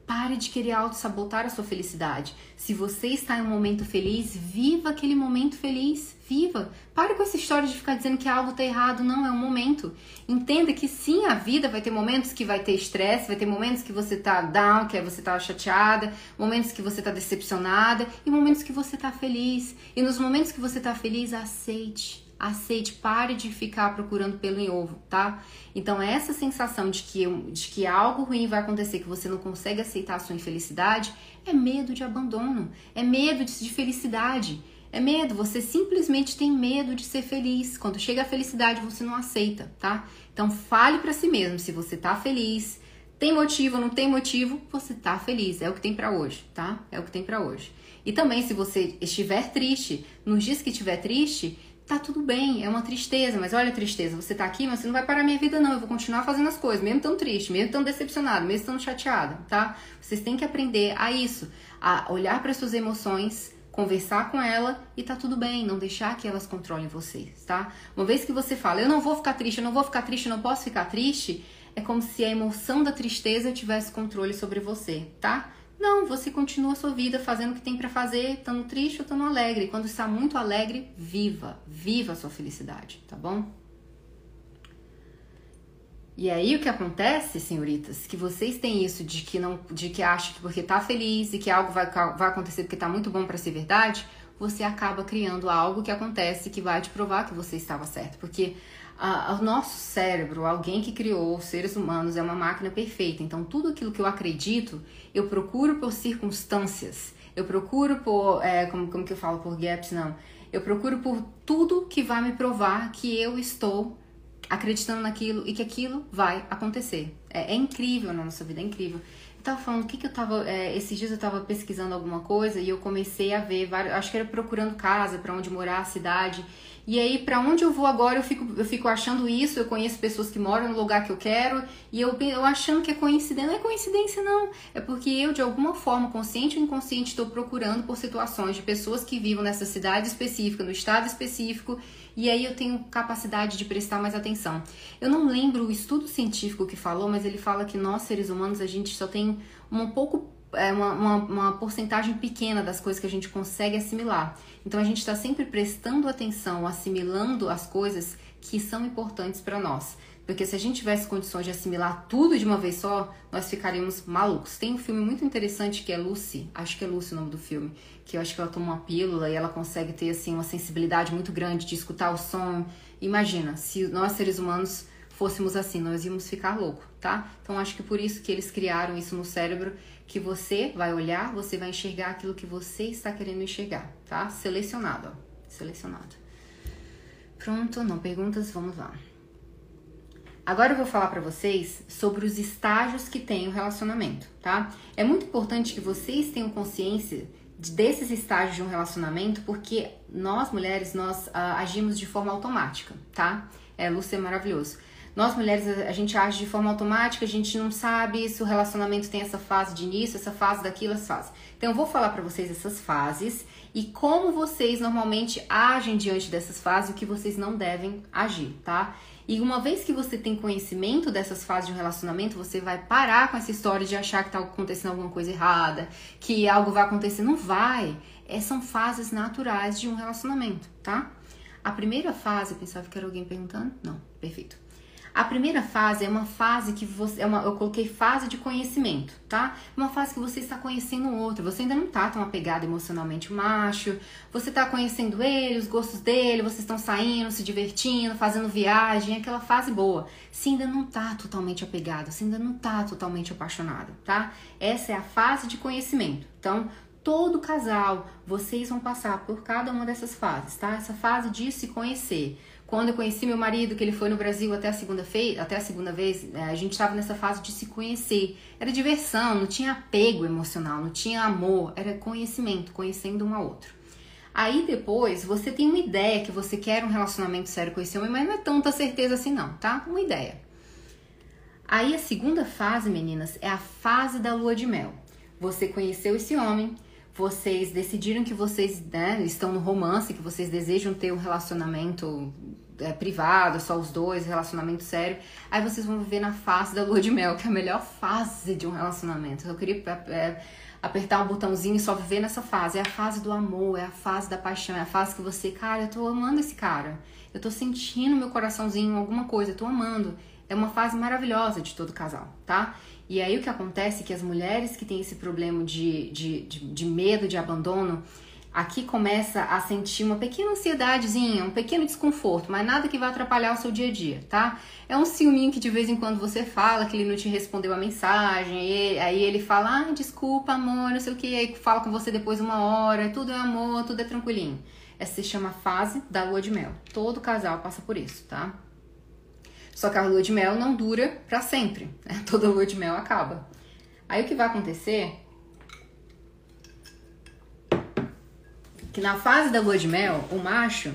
Pare de querer auto-sabotar a sua felicidade. Se você está em um momento feliz, viva aquele momento feliz. Viva. Pare com essa história de ficar dizendo que algo está errado. Não, é um momento. Entenda que sim, a vida vai ter momentos que vai ter estresse, vai ter momentos que você tá down, que você tá chateada, momentos que você tá decepcionada e momentos que você tá feliz. E nos momentos que você tá feliz, aceite aceite, pare de ficar procurando pelo em ovo, tá? Então, essa sensação de que, de que algo ruim vai acontecer, que você não consegue aceitar a sua infelicidade, é medo de abandono, é medo de, de felicidade. É medo, você simplesmente tem medo de ser feliz. Quando chega a felicidade, você não aceita, tá? Então, fale para si mesmo se você tá feliz, tem motivo, não tem motivo, você tá feliz. É o que tem para hoje, tá? É o que tem para hoje. E também, se você estiver triste, nos dias que estiver triste, tá tudo bem, é uma tristeza, mas olha a tristeza, você tá aqui, mas você não vai parar minha vida não, eu vou continuar fazendo as coisas, mesmo tão triste, mesmo tão decepcionado, mesmo tão chateada, tá? Vocês têm que aprender a isso, a olhar para suas emoções, conversar com ela e tá tudo bem, não deixar que elas controlem vocês, tá? Uma vez que você fala, eu não vou ficar triste, eu não vou ficar triste, eu não posso ficar triste, é como se a emoção da tristeza tivesse controle sobre você, tá? Não, você continua a sua vida fazendo o que tem para fazer, estando triste ou estando alegre. Quando está muito alegre, viva, viva a sua felicidade, tá bom? E aí o que acontece, senhoritas, que vocês têm isso de que não, de que acham que porque tá feliz e que algo vai, vai acontecer porque tá muito bom para ser verdade, você acaba criando algo que acontece que vai te provar que você estava certo, porque o nosso cérebro, alguém que criou os seres humanos, é uma máquina perfeita. Então, tudo aquilo que eu acredito, eu procuro por circunstâncias. Eu procuro por. É, como, como que eu falo? Por gaps, não. Eu procuro por tudo que vai me provar que eu estou acreditando naquilo e que aquilo vai acontecer. É, é incrível na nossa vida, é incrível. Eu tava falando, o que que eu tava. É, esses dias eu tava pesquisando alguma coisa e eu comecei a ver, vários, acho que era procurando casa para onde morar, cidade. E aí, para onde eu vou agora, eu fico, eu fico achando isso. Eu conheço pessoas que moram no lugar que eu quero e eu, eu achando que é coincidência. Não é coincidência, não. É porque eu, de alguma forma, consciente ou inconsciente, estou procurando por situações de pessoas que vivam nessa cidade específica, no estado específico, e aí eu tenho capacidade de prestar mais atenção. Eu não lembro o estudo científico que falou, mas ele fala que nós, seres humanos, a gente só tem um pouco é uma, uma, uma, porcentagem pequena das coisas que a gente consegue assimilar. Então a gente está sempre prestando atenção, assimilando as coisas que são importantes para nós. Porque se a gente tivesse condições de assimilar tudo de uma vez só, nós ficaríamos malucos. Tem um filme muito interessante que é Lucy, acho que é Lucy o nome do filme, que eu acho que ela toma uma pílula e ela consegue ter assim uma sensibilidade muito grande de escutar o som. Imagina, se nós seres humanos fôssemos assim, nós íamos ficar louco, tá? Então acho que por isso que eles criaram isso no cérebro, que você vai olhar, você vai enxergar aquilo que você está querendo enxergar, tá? Selecionado, ó. Selecionado. Pronto, não perguntas, vamos lá. Agora eu vou falar para vocês sobre os estágios que tem o relacionamento, tá? É muito importante que vocês tenham consciência desses estágios de um relacionamento, porque nós mulheres nós uh, agimos de forma automática, tá? É, Lúcia é maravilhoso. Nós mulheres a gente age de forma automática, a gente não sabe se o relacionamento tem essa fase de início, essa fase daquilo, essa fase. Então eu vou falar para vocês essas fases e como vocês normalmente agem diante dessas fases, o que vocês não devem agir, tá? E uma vez que você tem conhecimento dessas fases de um relacionamento, você vai parar com essa história de achar que está acontecendo alguma coisa errada, que algo vai acontecer. Não vai. É, são fases naturais de um relacionamento, tá? A primeira fase, eu pensava que era alguém perguntando. Não, perfeito. A primeira fase é uma fase que você. É uma, eu coloquei fase de conhecimento, tá? Uma fase que você está conhecendo o outro. Você ainda não tá tão apegado emocionalmente macho. Você tá conhecendo ele, os gostos dele, vocês estão saindo, se divertindo, fazendo viagem, aquela fase boa. Você ainda não tá totalmente apegado, você ainda não tá totalmente apaixonado, tá? Essa é a fase de conhecimento. Então, todo casal, vocês vão passar por cada uma dessas fases, tá? Essa fase de se conhecer. Quando eu conheci meu marido, que ele foi no Brasil até a segunda, até a segunda vez, é, a gente estava nessa fase de se conhecer. Era diversão, não tinha apego emocional, não tinha amor, era conhecimento, conhecendo um ao outro. Aí depois você tem uma ideia que você quer um relacionamento sério com esse homem, mas não é tanta certeza assim não, tá? Uma ideia. Aí a segunda fase, meninas, é a fase da lua de mel. Você conheceu esse homem, vocês decidiram que vocês né, estão no romance, que vocês desejam ter um relacionamento é, privado, só os dois, relacionamento sério, aí vocês vão viver na fase da lua de mel, que é a melhor fase de um relacionamento. Eu queria é, apertar um botãozinho e só viver nessa fase. É a fase do amor, é a fase da paixão, é a fase que você, cara, eu tô amando esse cara. Eu tô sentindo meu coraçãozinho alguma coisa, eu tô amando. É uma fase maravilhosa de todo casal, tá? E aí o que acontece é que as mulheres que têm esse problema de, de, de, de medo de abandono, aqui começa a sentir uma pequena ansiedadezinha, um pequeno desconforto, mas nada que vai atrapalhar o seu dia a dia, tá? É um ciúminho que de vez em quando você fala que ele não te respondeu a mensagem, e aí ele fala, ah, desculpa, amor, não sei o que, aí fala com você depois uma hora, tudo é amor, tudo é tranquilinho. Essa se chama fase da lua de mel. Todo casal passa por isso, tá? Só que a lua de mel não dura para sempre, né? Toda lua de mel acaba. Aí o que vai acontecer que na fase da lua de mel, o macho,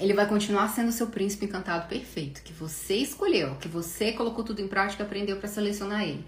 ele vai continuar sendo seu príncipe encantado perfeito, que você escolheu, que você colocou tudo em prática aprendeu para selecionar ele.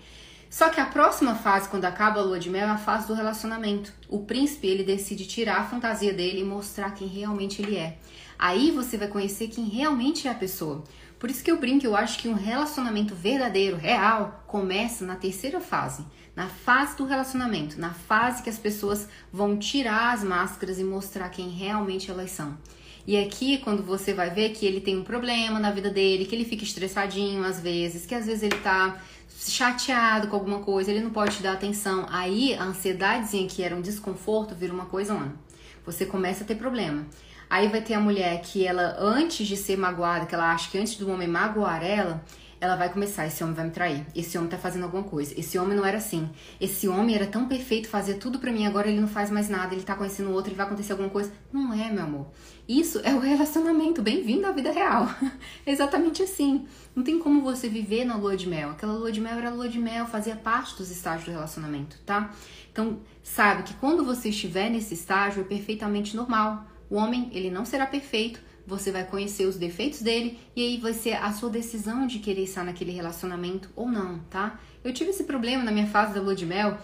Só que a próxima fase, quando acaba a lua de mel, é a fase do relacionamento. O príncipe, ele decide tirar a fantasia dele e mostrar quem realmente ele é. Aí você vai conhecer quem realmente é a pessoa. Por isso que eu brinco, eu acho que um relacionamento verdadeiro, real, começa na terceira fase, na fase do relacionamento, na fase que as pessoas vão tirar as máscaras e mostrar quem realmente elas são. E aqui, quando você vai ver que ele tem um problema na vida dele, que ele fica estressadinho às vezes, que às vezes ele tá chateado com alguma coisa, ele não pode te dar atenção, aí a ansiedadezinha que era um desconforto vira uma coisa, mano. Você começa a ter problema. Aí vai ter a mulher que ela, antes de ser magoada, que ela acha que antes do homem magoar ela, ela vai começar, esse homem vai me trair, esse homem tá fazendo alguma coisa, esse homem não era assim, esse homem era tão perfeito, fazia tudo para mim, agora ele não faz mais nada, ele tá conhecendo outro, ele vai acontecer alguma coisa. Não é, meu amor. Isso é o relacionamento, bem-vindo à vida real. Exatamente assim. Não tem como você viver na lua de mel. Aquela lua de mel era lua de mel, fazia parte dos estágios do relacionamento, tá? Então, sabe que quando você estiver nesse estágio é perfeitamente normal o homem, ele não será perfeito, você vai conhecer os defeitos dele e aí vai ser a sua decisão de querer estar naquele relacionamento ou não, tá? Eu tive esse problema na minha fase da lua de mel.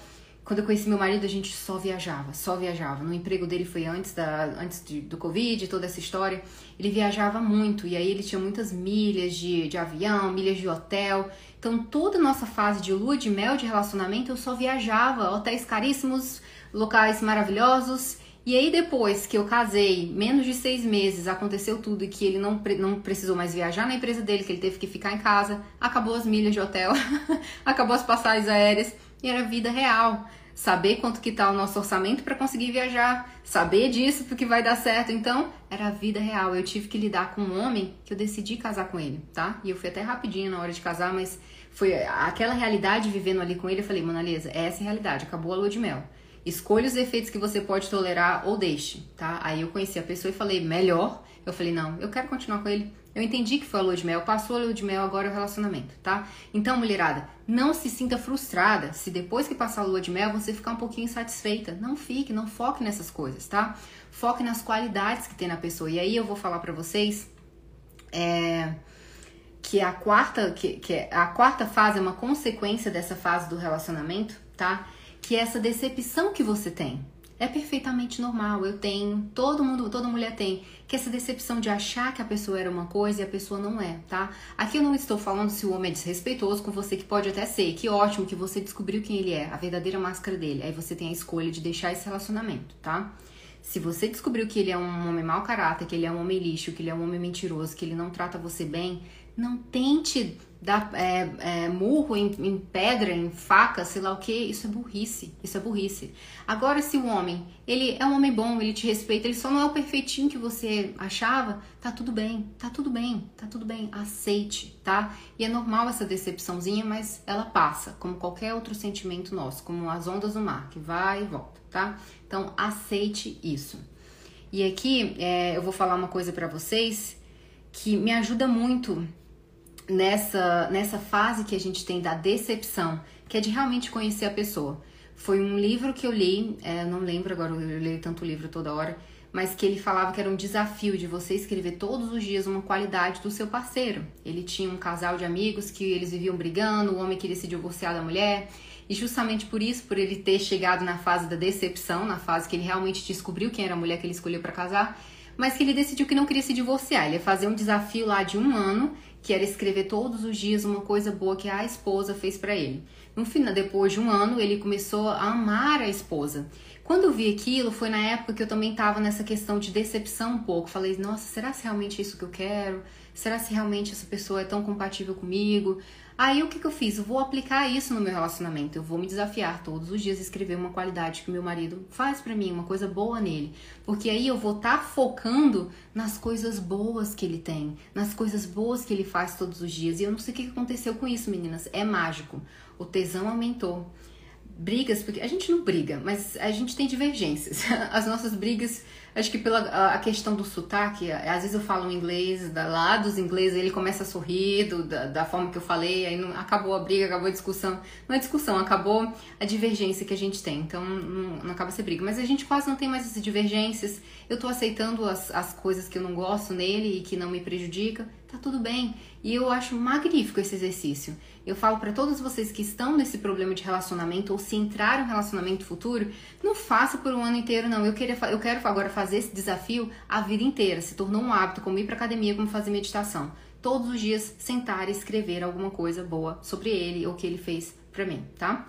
Quando eu conheci meu marido, a gente só viajava, só viajava. No emprego dele foi antes, da, antes de, do Covid, toda essa história. Ele viajava muito e aí ele tinha muitas milhas de, de avião, milhas de hotel. Então, toda a nossa fase de lua de mel de relacionamento, eu só viajava, hotéis caríssimos, locais maravilhosos E aí depois que eu casei, menos de seis meses, aconteceu tudo e que ele não, não precisou mais viajar na empresa dele, que ele teve que ficar em casa, acabou as milhas de hotel, acabou as passagens aéreas e era vida real. Saber quanto que tá o nosso orçamento para conseguir viajar, saber disso porque vai dar certo. Então, era a vida real. Eu tive que lidar com um homem que eu decidi casar com ele, tá? E eu fui até rapidinho na hora de casar, mas foi aquela realidade vivendo ali com ele. Eu falei, Mona Lisa, essa é a realidade, acabou a lua de mel. Escolha os efeitos que você pode tolerar ou deixe, tá? Aí eu conheci a pessoa e falei, melhor. Eu falei, não, eu quero continuar com ele. Eu entendi que foi a lua de mel, passou a lua de mel, agora é o relacionamento, tá? Então, mulherada, não se sinta frustrada se depois que passar a lua de mel você ficar um pouquinho insatisfeita. Não fique, não foque nessas coisas, tá? Foque nas qualidades que tem na pessoa. E aí eu vou falar para vocês é, que a quarta, que, que é, a quarta fase é uma consequência dessa fase do relacionamento, tá? Que essa decepção que você tem é perfeitamente normal. Eu tenho, todo mundo, toda mulher tem, que essa decepção de achar que a pessoa era uma coisa e a pessoa não é, tá? Aqui eu não estou falando se o homem é desrespeitoso com você, que pode até ser. Que ótimo que você descobriu quem ele é, a verdadeira máscara dele. Aí você tem a escolha de deixar esse relacionamento, tá? Se você descobriu que ele é um homem mau caráter, que ele é um homem lixo, que ele é um homem mentiroso, que ele não trata você bem, não tente dar é, é, murro em, em, pedra, em faca, sei lá o que. Isso é burrice. Isso é burrice. Agora, se o homem, ele é um homem bom, ele te respeita, ele só não é o perfeitinho que você achava, tá tudo bem, tá tudo bem, tá tudo bem. Aceite, tá? E é normal essa decepçãozinha, mas ela passa, como qualquer outro sentimento nosso, como as ondas do mar, que vai e volta, tá? Então, aceite isso. E aqui é, eu vou falar uma coisa para vocês que me ajuda muito nessa, nessa fase que a gente tem da decepção, que é de realmente conhecer a pessoa. Foi um livro que eu li, é, não lembro agora, eu leio tanto livro toda hora, mas que ele falava que era um desafio de você escrever todos os dias uma qualidade do seu parceiro. Ele tinha um casal de amigos que eles viviam brigando, o homem queria se divorciar da mulher, e justamente por isso, por ele ter chegado na fase da decepção, na fase que ele realmente descobriu quem era a mulher que ele escolheu para casar, mas que ele decidiu que não queria se divorciar. Ele ia fazer um desafio lá de um ano que era escrever todos os dias uma coisa boa que a esposa fez para ele. No final, depois de um ano, ele começou a amar a esposa. Quando eu vi aquilo, foi na época que eu também estava nessa questão de decepção um pouco. Falei, nossa, será se realmente é isso que eu quero? Será se realmente essa pessoa é tão compatível comigo? Aí o que, que eu fiz? Eu vou aplicar isso no meu relacionamento. Eu vou me desafiar todos os dias escrever uma qualidade que meu marido faz para mim, uma coisa boa nele. Porque aí eu vou estar tá focando nas coisas boas que ele tem, nas coisas boas que ele faz todos os dias. E eu não sei o que aconteceu com isso, meninas. É mágico. O tesão aumentou brigas, porque a gente não briga, mas a gente tem divergências. As nossas brigas Acho que pela a questão do sotaque, às vezes eu falo inglês, da, lá dos ingleses ele começa a sorrir do, da, da, forma que eu falei, aí não, acabou a briga, acabou a discussão. Não é discussão, acabou a divergência que a gente tem. Então não, não acaba ser briga. Mas a gente quase não tem mais essas divergências. Eu tô aceitando as, as coisas que eu não gosto nele e que não me prejudica. Tá tudo bem. E eu acho magnífico esse exercício. Eu falo para todos vocês que estão nesse problema de relacionamento ou se entrar em um relacionamento futuro, não faça por um ano inteiro, não. Eu, queria, eu quero agora fazer esse desafio a vida inteira. Se tornou um hábito, como ir para academia, como fazer meditação. Todos os dias sentar e escrever alguma coisa boa sobre ele ou o que ele fez para mim, tá?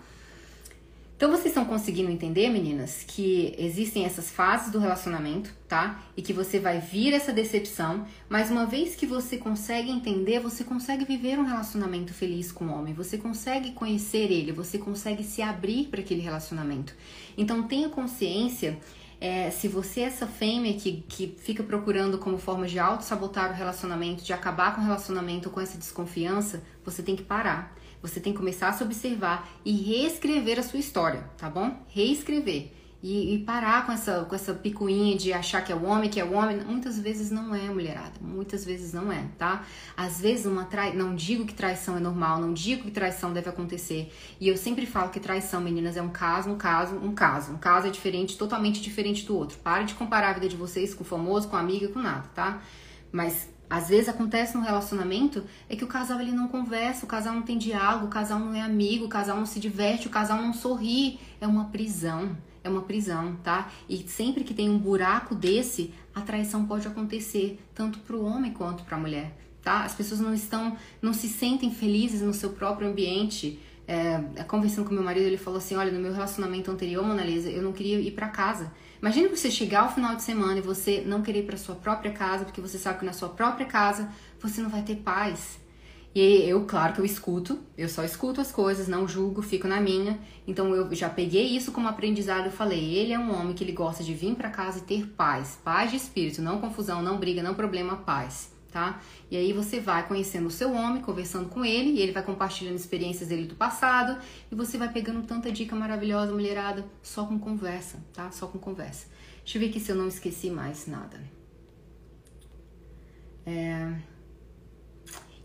Então vocês estão conseguindo entender, meninas, que existem essas fases do relacionamento, tá? E que você vai vir essa decepção, mas uma vez que você consegue entender, você consegue viver um relacionamento feliz com o homem, você consegue conhecer ele, você consegue se abrir para aquele relacionamento. Então tenha consciência é, se você é essa fêmea que, que fica procurando como forma de auto-sabotar o relacionamento, de acabar com o relacionamento com essa desconfiança, você tem que parar você tem que começar a se observar e reescrever a sua história, tá bom? Reescrever. E, e, parar com essa, com essa picuinha de achar que é o homem, que é o homem. Muitas vezes não é, mulherada. Muitas vezes não é, tá? Às vezes uma trai... não digo que traição é normal, não digo que traição deve acontecer. E eu sempre falo que traição, meninas, é um caso, um caso, um caso. Um caso é diferente, totalmente diferente do outro. Pare de comparar a vida de vocês com o famoso, com a amiga, com nada, tá? Mas às vezes acontece no relacionamento é que o casal ele não conversa, o casal não tem diálogo, o casal não é amigo, o casal não se diverte, o casal não sorri. É uma prisão, é uma prisão, tá? E sempre que tem um buraco desse, a traição pode acontecer tanto para o homem quanto para a mulher, tá? As pessoas não estão, não se sentem felizes no seu próprio ambiente é, conversando com meu marido, ele falou assim: Olha, no meu relacionamento anterior, Mona Lisa, eu não queria ir para casa. Imagina você chegar ao final de semana e você não querer ir para sua própria casa, porque você sabe que na sua própria casa você não vai ter paz. E eu, claro que eu escuto, eu só escuto as coisas, não julgo, fico na minha. Então eu já peguei isso como aprendizado, eu falei, ele é um homem que ele gosta de vir para casa e ter paz, paz de espírito, não confusão, não briga, não problema, paz, tá? E aí você vai conhecendo o seu homem, conversando com ele, e ele vai compartilhando experiências dele do passado, e você vai pegando tanta dica maravilhosa, mulherada, só com conversa, tá? Só com conversa. Deixa eu ver aqui se eu não esqueci mais nada. É...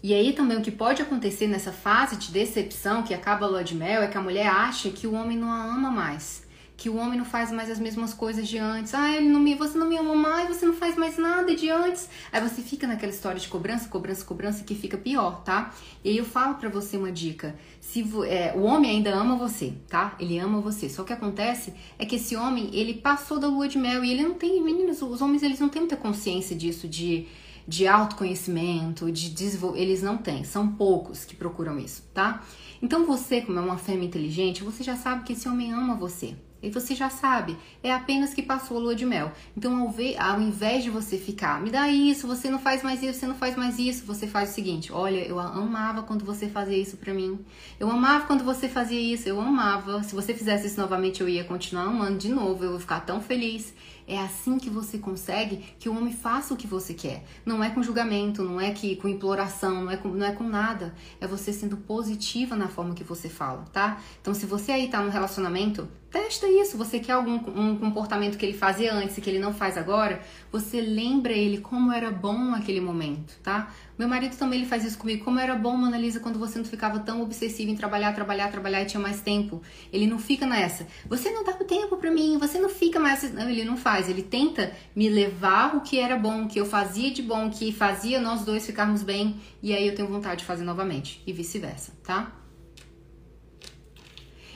E aí também o que pode acontecer nessa fase de decepção que acaba a lua de mel é que a mulher acha que o homem não a ama mais, que o homem não faz mais as mesmas coisas de antes. Ah, ele não me, você não me ama mais, você não faz mais nada de antes. Aí você fica naquela história de cobrança, cobrança, cobrança que fica pior, tá? E aí eu falo para você uma dica. Se é, o homem ainda ama você, tá? Ele ama você. Só que acontece é que esse homem, ele passou da lua de mel e ele não tem, meninos, os homens eles não têm muita consciência disso de de autoconhecimento, de eles não têm, são poucos que procuram isso, tá? Então você, como é uma fêmea inteligente, você já sabe que esse homem ama você. E você já sabe, é apenas que passou a lua de mel. Então, ao, ver, ao invés de você ficar, me dá isso, você não faz mais isso, você não faz mais isso, você faz o seguinte: olha, eu amava quando você fazia isso pra mim. Eu amava quando você fazia isso, eu amava. Se você fizesse isso novamente, eu ia continuar amando de novo, eu ia ficar tão feliz. É assim que você consegue que o homem faça o que você quer. Não é com julgamento, não é que com imploração, não é com, não é com nada. É você sendo positiva na forma que você fala, tá? Então, se você aí tá num relacionamento, testa isso. Você quer algum um comportamento que ele fazia antes e que ele não faz agora? Você lembra ele como era bom aquele momento, tá? Meu marido também ele faz isso comigo. Como era bom, Mona Lisa, quando você não ficava tão obsessiva em trabalhar, trabalhar, trabalhar e tinha mais tempo. Ele não fica nessa. Você não dá tempo para mim, você não fica mais. Não, ele não faz. Ele tenta me levar o que era bom, o que eu fazia de bom, que fazia nós dois ficarmos bem. E aí eu tenho vontade de fazer novamente. E vice-versa, tá?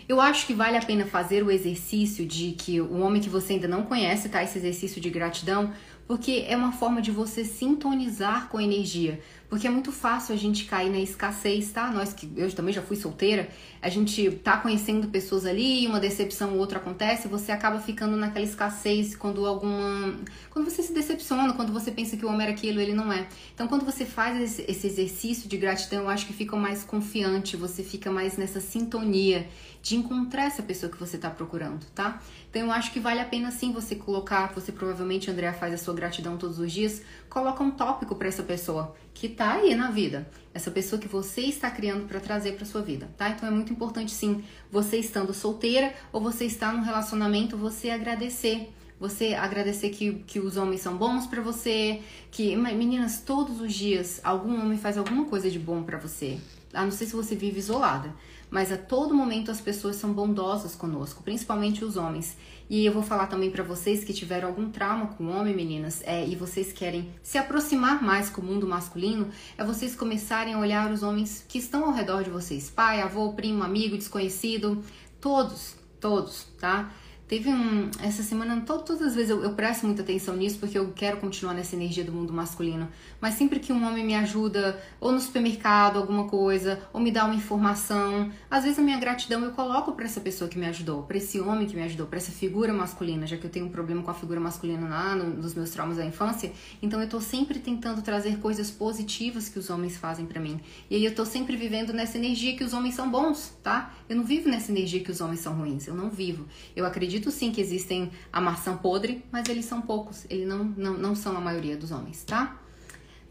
Eu acho que vale a pena fazer o exercício de que o homem que você ainda não conhece, tá? Esse exercício de gratidão, porque é uma forma de você sintonizar com a energia. Porque é muito fácil a gente cair na escassez, tá? Nós que eu também já fui solteira, a gente tá conhecendo pessoas ali, uma decepção ou outra acontece, você acaba ficando naquela escassez quando alguma. Quando você se decepciona, quando você pensa que o homem era aquilo, ele não é. Então, quando você faz esse, exercício de gratidão, eu acho que fica mais confiante, você fica mais nessa sintonia de encontrar essa pessoa que você está procurando, tá? Então eu acho que vale a pena sim você colocar, você provavelmente, Andrea, faz a sua gratidão todos os dias, coloca um tópico para essa pessoa que tá aí na vida, essa pessoa que você está criando para trazer para sua vida, tá? Então é muito importante sim, você estando solteira ou você está num relacionamento, você agradecer você agradecer que, que os homens são bons para você, que meninas todos os dias algum homem faz alguma coisa de bom para você. A não ser se você vive isolada, mas a todo momento as pessoas são bondosas conosco, principalmente os homens. E eu vou falar também para vocês que tiveram algum trauma com o homem, meninas, é, e vocês querem se aproximar mais com o mundo masculino, é vocês começarem a olhar os homens que estão ao redor de vocês, pai, avô, primo, amigo, desconhecido, todos, todos, tá? Teve um. Essa semana, todas as vezes eu, eu, presto muita atenção nisso porque eu quero continuar nessa energia do mundo masculino. Mas sempre que um homem me ajuda, ou no supermercado, alguma coisa, ou me dá uma informação, às vezes a minha gratidão eu coloco para essa pessoa que me ajudou, para esse homem que me ajudou, para essa figura masculina, já que eu tenho um problema com a figura masculina lá no, nos meus traumas da infância. Então eu tô sempre tentando trazer coisas positivas que os homens fazem para mim. E aí eu tô sempre vivendo nessa energia que os homens são bons, tá? Eu não vivo nessa energia que os homens são ruins. Eu não vivo. Eu acredito sim que existem a maçã podre, mas eles são poucos. Eles não, não, não são a maioria dos homens, tá?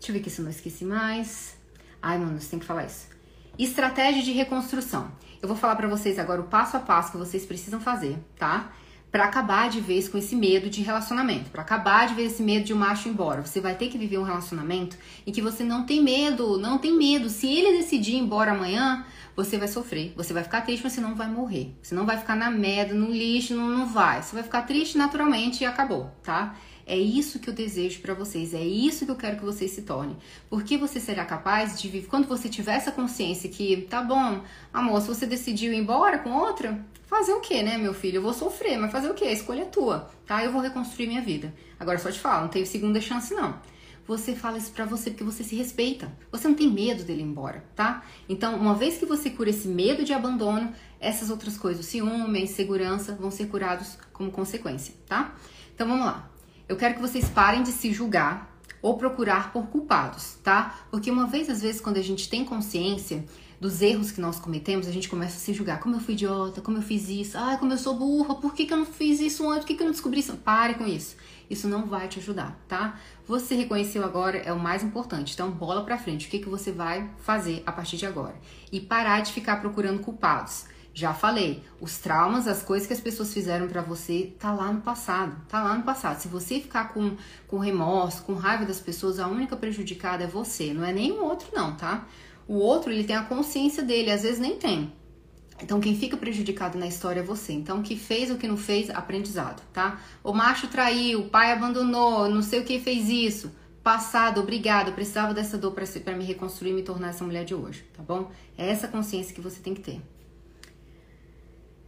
Deixa eu ver aqui se eu não esqueci mais. Ai, mano, você tem que falar isso. Estratégia de reconstrução. Eu vou falar para vocês agora o passo a passo que vocês precisam fazer, tá? Para acabar de vez com esse medo de relacionamento, para acabar de ver esse medo de o um macho ir embora. Você vai ter que viver um relacionamento em que você não tem medo, não tem medo. Se ele decidir ir embora amanhã, você vai sofrer. Você vai ficar triste, mas você não vai morrer. Você não vai ficar na merda, no lixo, não, não vai. Você vai ficar triste naturalmente e acabou, tá? É isso que eu desejo para vocês, é isso que eu quero que vocês se tornem. Porque você será capaz de viver, quando você tiver essa consciência que, tá bom, amor, se você decidiu ir embora com outra, fazer o que, né, meu filho? Eu vou sofrer, mas fazer o que? A escolha é tua, tá? Eu vou reconstruir minha vida. Agora só te falo, não teve segunda chance não. você fala isso pra você porque você se respeita. Você não tem medo dele ir embora, tá? Então, uma vez que você cura esse medo de abandono, essas outras coisas, o ciúme, a insegurança, vão ser curados como consequência, tá? Então, vamos lá. Eu quero que vocês parem de se julgar ou procurar por culpados, tá? Porque uma vez, às vezes, quando a gente tem consciência, dos erros que nós cometemos, a gente começa a se julgar. Como eu fui idiota, como eu fiz isso, ai, como eu sou burra, por que, que eu não fiz isso antes, por que, que eu não descobri isso? Pare com isso. Isso não vai te ajudar, tá? Você reconheceu agora é o mais importante. Então, bola pra frente. O que, que você vai fazer a partir de agora? E parar de ficar procurando culpados. Já falei, os traumas, as coisas que as pessoas fizeram para você, tá lá no passado, tá lá no passado. Se você ficar com, com remorso, com raiva das pessoas, a única prejudicada é você, não é nenhum outro não, tá? O outro, ele tem a consciência dele, às vezes nem tem. Então, quem fica prejudicado na história é você. Então, o que fez o que não fez, aprendizado, tá? O macho traiu, o pai abandonou, não sei o que fez isso. Passado, obrigado, eu precisava dessa dor para me reconstruir e me tornar essa mulher de hoje, tá bom? É essa consciência que você tem que ter.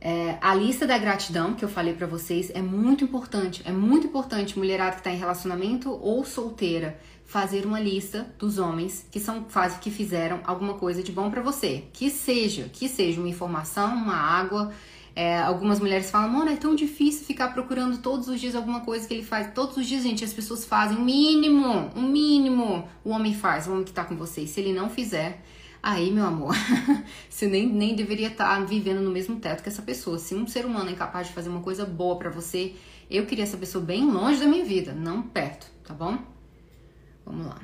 É, a lista da gratidão que eu falei para vocês é muito importante. É muito importante, mulherada que tá em relacionamento ou solteira fazer uma lista dos homens que são faz, que fizeram alguma coisa de bom para você. Que seja, que seja uma informação, uma água. É, algumas mulheres falam, mano, é tão difícil ficar procurando todos os dias alguma coisa que ele faz. Todos os dias, gente, as pessoas fazem o mínimo, o mínimo o homem faz, o homem que tá com você. E se ele não fizer, aí, meu amor, você nem, nem deveria estar tá vivendo no mesmo teto que essa pessoa. Se um ser humano é incapaz de fazer uma coisa boa para você, eu queria essa pessoa bem longe da minha vida, não perto, tá bom? Vamos lá.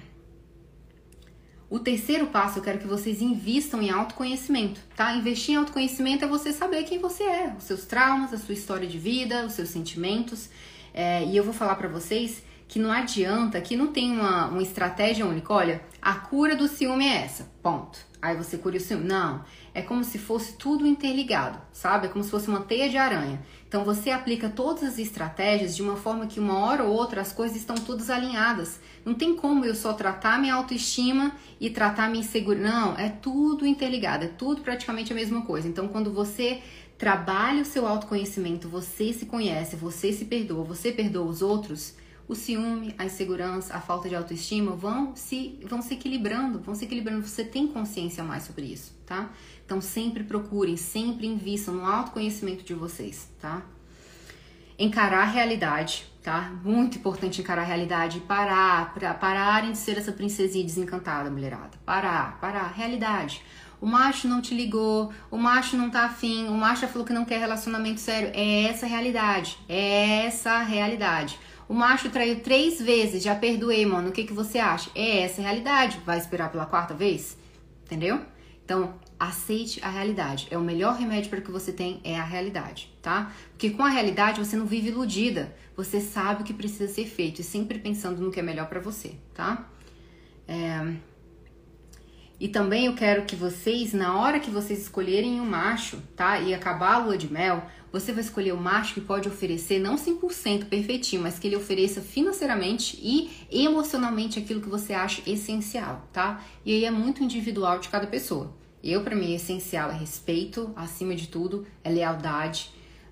O terceiro passo, eu quero que vocês invistam em autoconhecimento, tá? Investir em autoconhecimento é você saber quem você é, os seus traumas, a sua história de vida, os seus sentimentos. É, e eu vou falar para vocês que não adianta, que não tem uma, uma estratégia única. Olha, a cura do ciúme é essa, ponto. Aí você cura o ciúme. Não, é como se fosse tudo interligado, sabe? É como se fosse uma teia de aranha. Então você aplica todas as estratégias de uma forma que uma hora ou outra as coisas estão todas alinhadas. Não tem como eu só tratar minha autoestima e tratar minha insegurança. Não, é tudo interligado, é tudo praticamente a mesma coisa. Então quando você trabalha o seu autoconhecimento, você se conhece, você se perdoa, você perdoa os outros, o ciúme, a insegurança, a falta de autoestima vão se vão se equilibrando, vão se equilibrando. Você tem consciência mais sobre isso, tá? Então sempre procurem, sempre invistam no autoconhecimento de vocês, tá? Encarar a realidade, tá? Muito importante encarar a realidade parar, para pararem de ser essa princesinha desencantada, mulherada. Parar, parar, realidade. O macho não te ligou, o macho não tá afim, o macho falou que não quer relacionamento sério. É essa a realidade, é essa a realidade. O macho traiu três vezes, já perdoei, mano. O que, que você acha? É essa a realidade. Vai esperar pela quarta vez? Entendeu? Então, aceite a realidade. É o melhor remédio para que você tem é a realidade, tá? Porque com a realidade você não vive iludida. Você sabe o que precisa ser feito e sempre pensando no que é melhor para você, tá? É... E também eu quero que vocês, na hora que vocês escolherem um macho, tá? E acabar a lua de mel, você vai escolher o macho que pode oferecer não 100% perfeitinho, mas que ele ofereça financeiramente e emocionalmente aquilo que você acha essencial, tá? E aí é muito individual de cada pessoa. Eu, para mim, essencial é respeito, acima de tudo, é lealdade.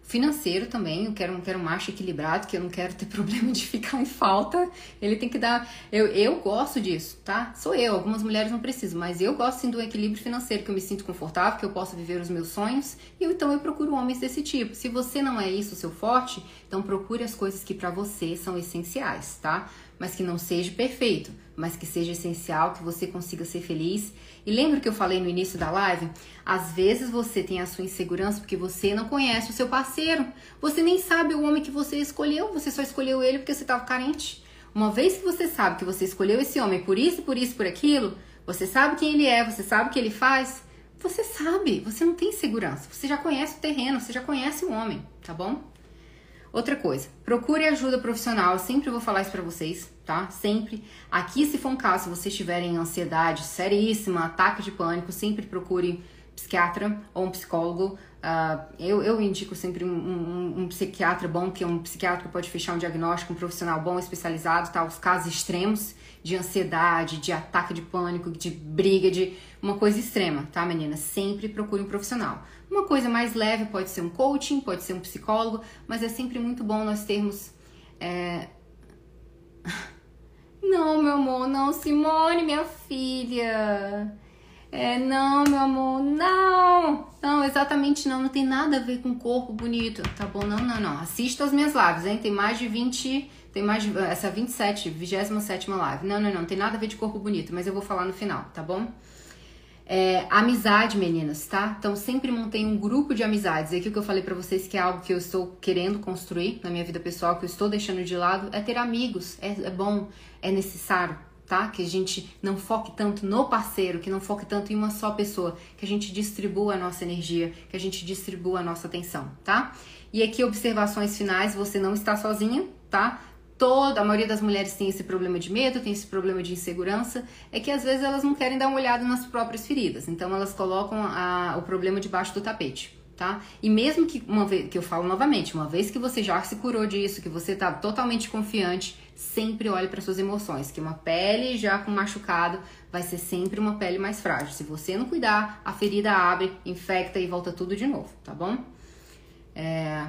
Financeiro também, eu quero, quero um macho equilibrado, que eu não quero ter problema de ficar em falta. Ele tem que dar. Eu, eu gosto disso, tá? Sou eu, algumas mulheres não precisam, mas eu gosto sim do equilíbrio financeiro, que eu me sinto confortável, que eu possa viver os meus sonhos. E então eu procuro homens desse tipo. Se você não é isso seu forte, então procure as coisas que para você são essenciais, tá? Mas que não seja perfeito, mas que seja essencial, que você consiga ser feliz e lembra que eu falei no início da live? Às vezes você tem a sua insegurança porque você não conhece o seu parceiro. Você nem sabe o homem que você escolheu, você só escolheu ele porque você estava carente. Uma vez que você sabe que você escolheu esse homem por isso, por isso, por aquilo, você sabe quem ele é, você sabe o que ele faz, você sabe, você não tem segurança. Você já conhece o terreno, você já conhece o homem, tá bom? Outra coisa, procure ajuda profissional. Eu sempre vou falar isso para vocês, tá? Sempre. Aqui, se for um caso, se vocês tiverem ansiedade seríssima, ataque de pânico, sempre procure psiquiatra ou um psicólogo. Uh, eu, eu indico sempre um, um, um, psiquiatra bom, que é um psiquiatra que pode fechar um diagnóstico, um profissional bom, especializado, tá? Os casos extremos de ansiedade, de ataque de pânico, de briga, de uma coisa extrema, tá, menina? Sempre procure um profissional. Uma coisa mais leve pode ser um coaching, pode ser um psicólogo, mas é sempre muito bom nós termos. É... Não, meu amor, não, Simone, minha filha. É, não, meu amor, não. Não, exatamente não. Não tem nada a ver com corpo bonito, tá bom? Não, não, não. Assista as minhas lives, hein? Tem mais de 20. Tem mais de. Essa 27, 27 live. Não, não, não. Não tem nada a ver de corpo bonito, mas eu vou falar no final, tá bom? É, amizade, meninas, tá? Então sempre mantenha um grupo de amizades. E aqui o que eu falei para vocês que é algo que eu estou querendo construir na minha vida pessoal, que eu estou deixando de lado, é ter amigos. É, é bom, é necessário, tá? Que a gente não foque tanto no parceiro, que não foque tanto em uma só pessoa, que a gente distribua a nossa energia, que a gente distribua a nossa atenção, tá? E aqui observações finais, você não está sozinha, tá? Toda a maioria das mulheres tem esse problema de medo, tem esse problema de insegurança, é que às vezes elas não querem dar uma olhada nas próprias feridas, então elas colocam a, o problema debaixo do tapete. Tá? E mesmo que uma vez que eu falo novamente, uma vez que você já se curou disso, que você está totalmente confiante, sempre olhe para suas emoções, que uma pele já com machucado vai ser sempre uma pele mais frágil. Se você não cuidar, a ferida abre, infecta e volta tudo de novo, tá bom? É...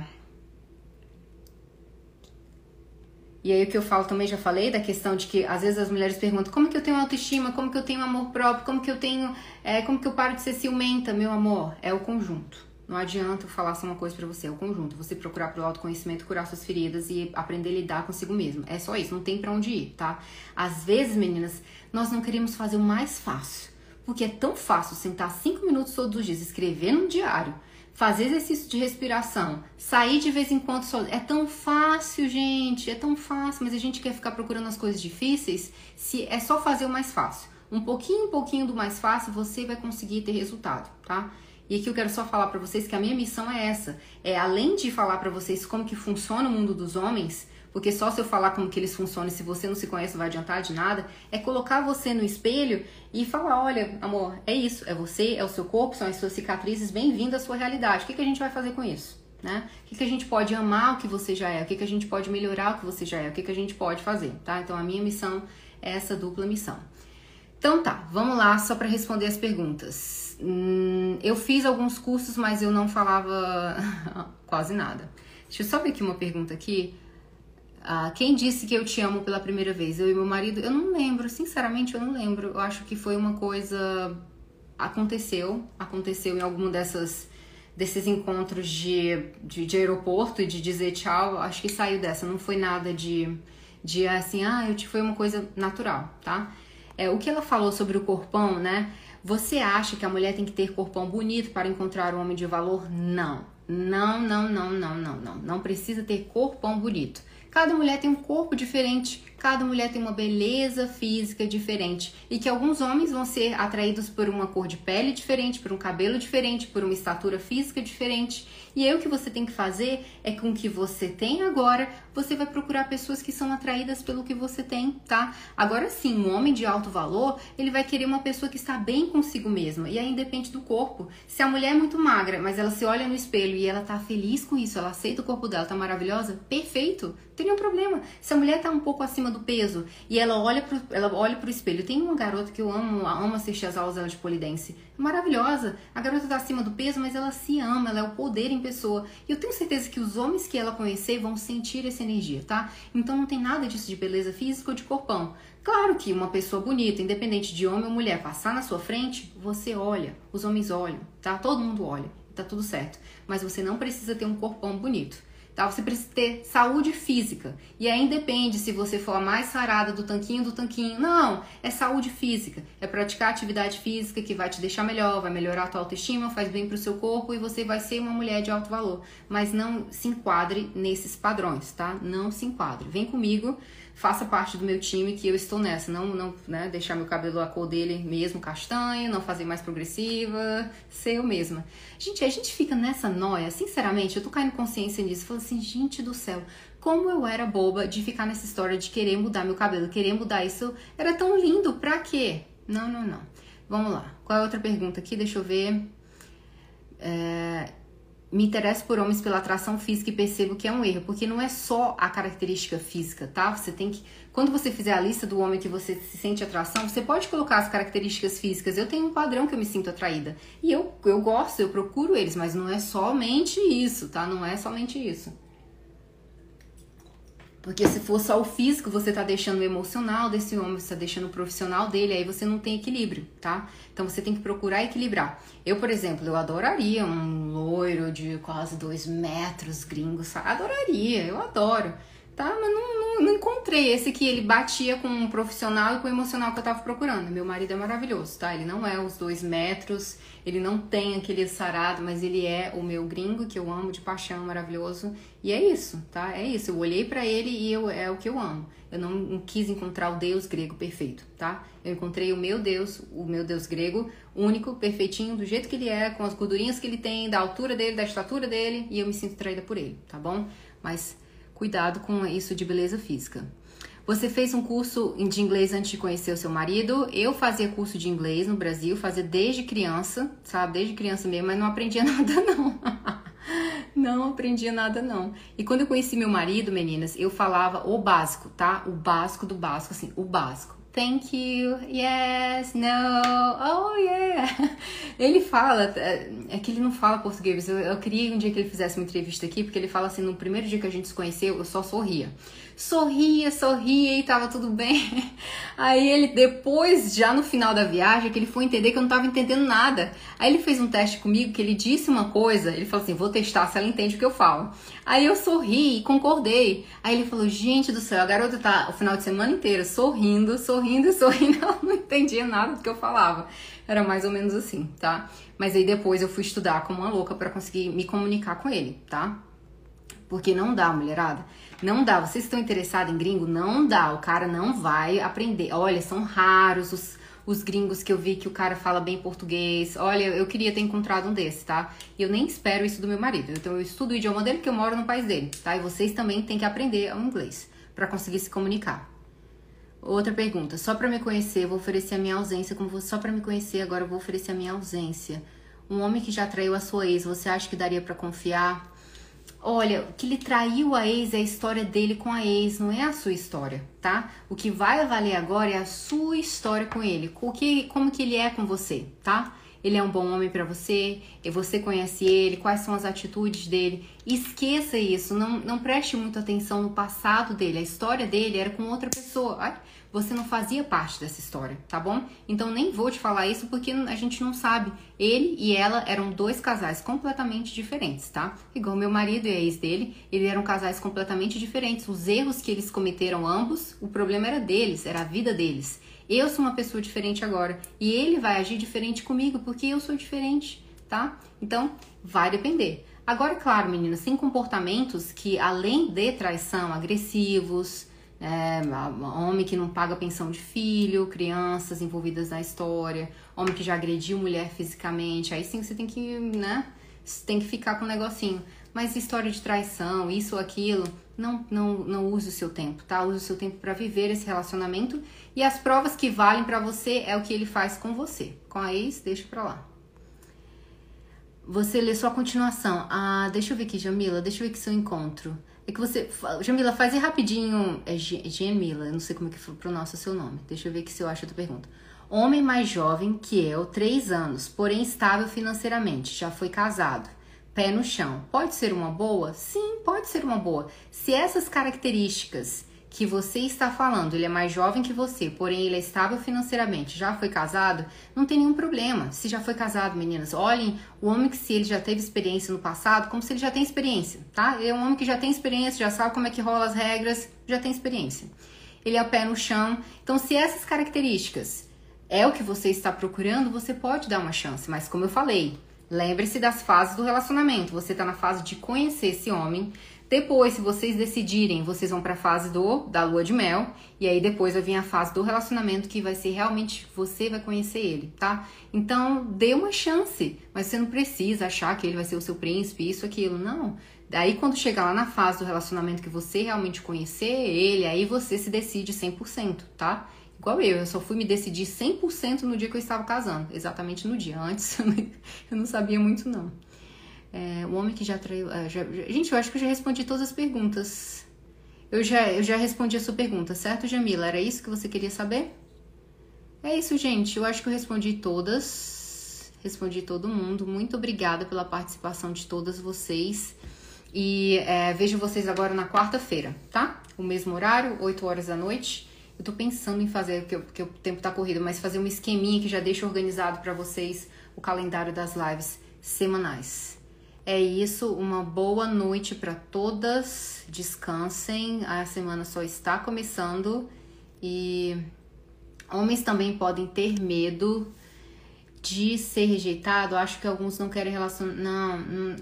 E aí o que eu falo também já falei da questão de que às vezes as mulheres perguntam como que eu tenho autoestima, como que eu tenho amor próprio, como que eu tenho, é, como que eu paro de ser ciumenta, meu amor, é o conjunto. Não adianta eu falar só uma coisa para você, é o conjunto. Você procurar pelo autoconhecimento, curar suas feridas e aprender a lidar consigo mesmo. É só isso, não tem para onde ir, tá? Às vezes, meninas, nós não queremos fazer o mais fácil, porque é tão fácil sentar cinco minutos todos os dias, escrever num diário, fazer exercício de respiração, sair de vez em quando só. É tão fácil, gente, é tão fácil, mas a gente quer ficar procurando as coisas difíceis se é só fazer o mais fácil. Um pouquinho, um pouquinho do mais fácil, você vai conseguir ter resultado, tá? E aqui eu quero só falar para vocês que a minha missão é essa, é além de falar para vocês como que funciona o mundo dos homens, porque só se eu falar como que eles funcionam, se você não se conhece, não vai adiantar de nada. É colocar você no espelho e falar: olha, amor, é isso, é você, é o seu corpo, são as suas cicatrizes, bem-vindo à sua realidade. O que, que a gente vai fazer com isso? Né? O que, que a gente pode amar o que você já é? O que, que a gente pode melhorar o que você já é? O que, que a gente pode fazer? Tá? Então a minha missão é essa dupla missão. Então tá, vamos lá só para responder as perguntas. Hum, eu fiz alguns cursos, mas eu não falava quase nada. Deixa eu só ver aqui uma pergunta aqui. Ah, quem disse que eu te amo pela primeira vez? Eu e meu marido? Eu não lembro, sinceramente eu não lembro. Eu acho que foi uma coisa. Aconteceu, aconteceu em algum dessas desses encontros de, de, de aeroporto e de dizer tchau. Acho que saiu dessa, não foi nada de, de assim, ah, eu te foi uma coisa natural, tá? É, o que ela falou sobre o corpão, né? Você acha que a mulher tem que ter corpão bonito para encontrar um homem de valor? Não. Não, não, não, não, não, não. Não precisa ter corpão bonito. Cada mulher tem um corpo diferente, cada mulher tem uma beleza física diferente e que alguns homens vão ser atraídos por uma cor de pele diferente, por um cabelo diferente, por uma estatura física diferente. E aí o que você tem que fazer é com o que você tem agora, você vai procurar pessoas que são atraídas pelo que você tem, tá? Agora sim, um homem de alto valor, ele vai querer uma pessoa que está bem consigo mesma. E aí depende do corpo. Se a mulher é muito magra, mas ela se olha no espelho e ela tá feliz com isso, ela aceita o corpo dela, tá maravilhosa, perfeito tem nenhum problema. Se a mulher tá um pouco acima do peso e ela olha pro, ela olha pro espelho, tem uma garota que eu amo, amo assistir as aulas dela de polidense. Maravilhosa. A garota tá acima do peso, mas ela se ama, ela é o poder em pessoa. E eu tenho certeza que os homens que ela conhecer vão sentir essa energia, tá? Então não tem nada disso de beleza física ou de corpão. Claro que uma pessoa bonita, independente de homem ou mulher, passar na sua frente, você olha, os homens olham, tá? Todo mundo olha, tá tudo certo. Mas você não precisa ter um corpão bonito. Tá? Você precisa ter saúde física. E aí depende se você for a mais sarada do tanquinho do tanquinho. Não, é saúde física. É praticar atividade física que vai te deixar melhor, vai melhorar a tua autoestima, faz bem pro seu corpo e você vai ser uma mulher de alto valor. Mas não se enquadre nesses padrões, tá? Não se enquadre. Vem comigo faça parte do meu time que eu estou nessa. Não, não né, deixar meu cabelo a cor dele mesmo castanho, não fazer mais progressiva, ser eu mesma. Gente, a gente fica nessa noia, sinceramente, eu tô caindo consciência nisso. Falo assim, gente do céu, como eu era boba de ficar nessa história de querer mudar meu cabelo, querer mudar isso. Era tão lindo, pra quê? Não, não, não. Vamos lá. Qual é a outra pergunta aqui? Deixa eu ver. É, me interesso por homens pela atração física e percebo que é um erro, porque não é só a característica física, tá? Você tem que, quando você fizer a lista do homem que você se sente atração, você pode colocar as características físicas. Eu tenho um padrão que eu me sinto atraída e eu, eu gosto, eu procuro eles, mas não é somente isso, tá? Não é somente isso. Porque se for só o físico, você tá deixando o emocional desse homem, você tá deixando o profissional dele, aí você não tem equilíbrio, tá? Então você tem que procurar equilibrar. Eu, por exemplo, eu adoraria um loiro de quase dois metros gringos, sabe? adoraria, eu adoro tá? Mas não, não, não, encontrei esse que ele batia com um profissional e com o emocional que eu tava procurando. Meu marido é maravilhoso, tá? Ele não é os dois metros, ele não tem aquele sarado, mas ele é o meu gringo que eu amo de paixão, maravilhoso. E é isso, tá? É isso. Eu olhei para ele e eu, é o que eu amo. Eu não, não quis encontrar o Deus grego perfeito, tá? Eu encontrei o meu Deus, o meu Deus grego, único, perfeitinho, do jeito que ele é, com as gordurinhas que ele tem, da altura dele, da estatura dele, e eu me sinto traída por ele, tá bom? Mas Cuidado com isso de beleza física. Você fez um curso de inglês antes de conhecer o seu marido? Eu fazia curso de inglês no Brasil, fazia desde criança, sabe? Desde criança mesmo, mas não aprendia nada não. não aprendia nada não. E quando eu conheci meu marido, meninas, eu falava o básico, tá? O básico do básico, assim, o básico. Thank you, yes, no, oh yeah. Ele fala, é que ele não fala português. Eu, eu queria um dia que ele fizesse uma entrevista aqui, porque ele fala assim: no primeiro dia que a gente se conheceu, eu só sorria sorria, sorria e tava tudo bem. Aí ele, depois, já no final da viagem, que ele foi entender que eu não tava entendendo nada. Aí ele fez um teste comigo que ele disse uma coisa, ele falou assim: vou testar se ela entende o que eu falo. Aí eu sorri e concordei. Aí ele falou: gente do céu, a garota tá o final de semana inteiro sorrindo, sorrindo e sorrindo. Ela não entendia nada do que eu falava. Era mais ou menos assim, tá? Mas aí depois eu fui estudar como uma louca para conseguir me comunicar com ele, tá? Porque não dá, mulherada. Não dá. Vocês estão interessados em gringo? Não dá. O cara não vai aprender. Olha, são raros os, os gringos que eu vi que o cara fala bem português. Olha, eu queria ter encontrado um desses, tá? E eu nem espero isso do meu marido. Então eu estudo o idioma dele porque eu moro no país dele, tá? E vocês também têm que aprender o inglês para conseguir se comunicar. Outra pergunta. Só para me conhecer, vou oferecer a minha ausência. Como você só para me conhecer, agora eu vou oferecer a minha ausência. Um homem que já traiu a sua ex, você acha que daria para confiar? Olha, que ele traiu a ex é a história dele com a ex, não é a sua história, tá? O que vai valer agora é a sua história com ele, o que, como que ele é com você, tá? Ele é um bom homem para você, e você conhece ele, quais são as atitudes dele. Esqueça isso, não, não preste muita atenção no passado dele, a história dele era com outra pessoa. Ai, você não fazia parte dessa história, tá bom? Então nem vou te falar isso porque a gente não sabe. Ele e ela eram dois casais completamente diferentes, tá? Igual meu marido e a ex dele, eles eram casais completamente diferentes. Os erros que eles cometeram ambos, o problema era deles, era a vida deles. Eu sou uma pessoa diferente agora e ele vai agir diferente comigo porque eu sou diferente, tá? Então vai depender. Agora, claro, meninas, tem comportamentos que além de traição, agressivos, é, homem que não paga pensão de filho, crianças envolvidas na história, homem que já agrediu mulher fisicamente, aí sim você tem que, né, tem que ficar com um negocinho. Mas história de traição, isso ou aquilo, não, não, não use o seu tempo, tá? Use o seu tempo para viver esse relacionamento e as provas que valem para você é o que ele faz com você. Com a ex, deixa pra lá. Você lê sua continuação. Ah, deixa eu ver aqui, Jamila, deixa eu ver aqui seu encontro. É que você. Jamila, faz aí rapidinho. É Gemila, eu não sei como é que pronuncia seu nome. Deixa eu ver aqui se eu acho a tua pergunta. Homem mais jovem que eu, 3 anos, porém estável financeiramente, já foi casado. Pé no chão. Pode ser uma boa? Sim, pode ser uma boa. Se essas características que você está falando, ele é mais jovem que você, porém ele é estável financeiramente, já foi casado, não tem nenhum problema. Se já foi casado, meninas, olhem o homem que se ele já teve experiência no passado, como se ele já tem experiência, tá? Ele é um homem que já tem experiência, já sabe como é que rola as regras, já tem experiência. Ele é o pé no chão. Então, se essas características é o que você está procurando, você pode dar uma chance, mas como eu falei, lembre-se das fases do relacionamento. Você está na fase de conhecer esse homem, depois, se vocês decidirem, vocês vão para a fase do da lua de mel e aí depois vai vir a fase do relacionamento que vai ser realmente você vai conhecer ele, tá? Então, dê uma chance, mas você não precisa achar que ele vai ser o seu príncipe, isso aquilo, não. Daí quando chegar lá na fase do relacionamento que você realmente conhecer ele, aí você se decide 100%, tá? Igual eu, eu só fui me decidir 100% no dia que eu estava casando, exatamente no dia. Antes eu não sabia muito não. É, o homem que já traiu. É, já, gente, eu acho que eu já respondi todas as perguntas. Eu já, eu já respondi a sua pergunta, certo, Jamila? Era isso que você queria saber? É isso, gente. Eu acho que eu respondi todas. Respondi todo mundo. Muito obrigada pela participação de todas vocês. E é, vejo vocês agora na quarta-feira, tá? o mesmo horário, 8 horas da noite. Eu tô pensando em fazer, porque, porque o tempo tá corrido, mas fazer um esqueminha que já deixa organizado para vocês o calendário das lives semanais. É isso, uma boa noite para todas. Descansem, a semana só está começando e homens também podem ter medo de ser rejeitado. Acho que alguns não querem relacionar. Não, não,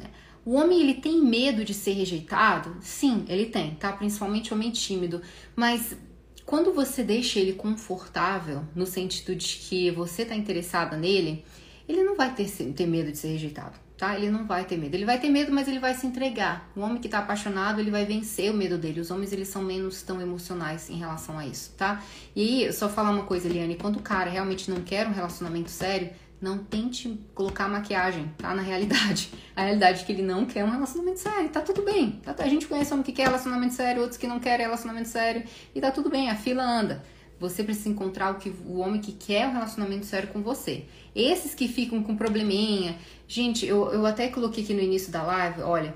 o homem ele tem medo de ser rejeitado? Sim, ele tem, tá? Principalmente homem tímido. Mas quando você deixa ele confortável, no sentido de que você tá interessada nele, ele não vai ter, ter medo de ser rejeitado tá? Ele não vai ter medo. Ele vai ter medo, mas ele vai se entregar. O homem que tá apaixonado, ele vai vencer o medo dele. Os homens, eles são menos tão emocionais em relação a isso, tá? E só falar uma coisa, Eliane, quando o cara realmente não quer um relacionamento sério, não tente colocar maquiagem, tá? Na realidade. A realidade é que ele não quer um relacionamento sério. Tá tudo bem. Tá, a gente conhece homem que quer relacionamento sério, outros que não querem relacionamento sério. E tá tudo bem, a fila anda. Você precisa encontrar o, que, o homem que quer um relacionamento sério com você. Esses que ficam com probleminha. Gente, eu, eu até coloquei aqui no início da live, olha.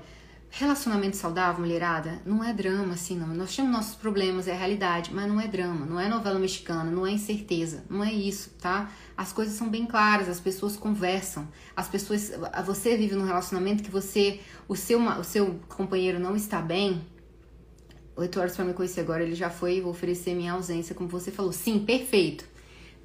Relacionamento saudável, mulherada, não é drama assim, não. Nós temos nossos problemas, é a realidade, mas não é drama, não é novela mexicana, não é incerteza, não é isso, tá? As coisas são bem claras, as pessoas conversam, as pessoas. Você vive num relacionamento que você. O seu, o seu companheiro não está bem, oito horas para me conhecer agora, ele já foi oferecer minha ausência, como você falou. Sim, perfeito.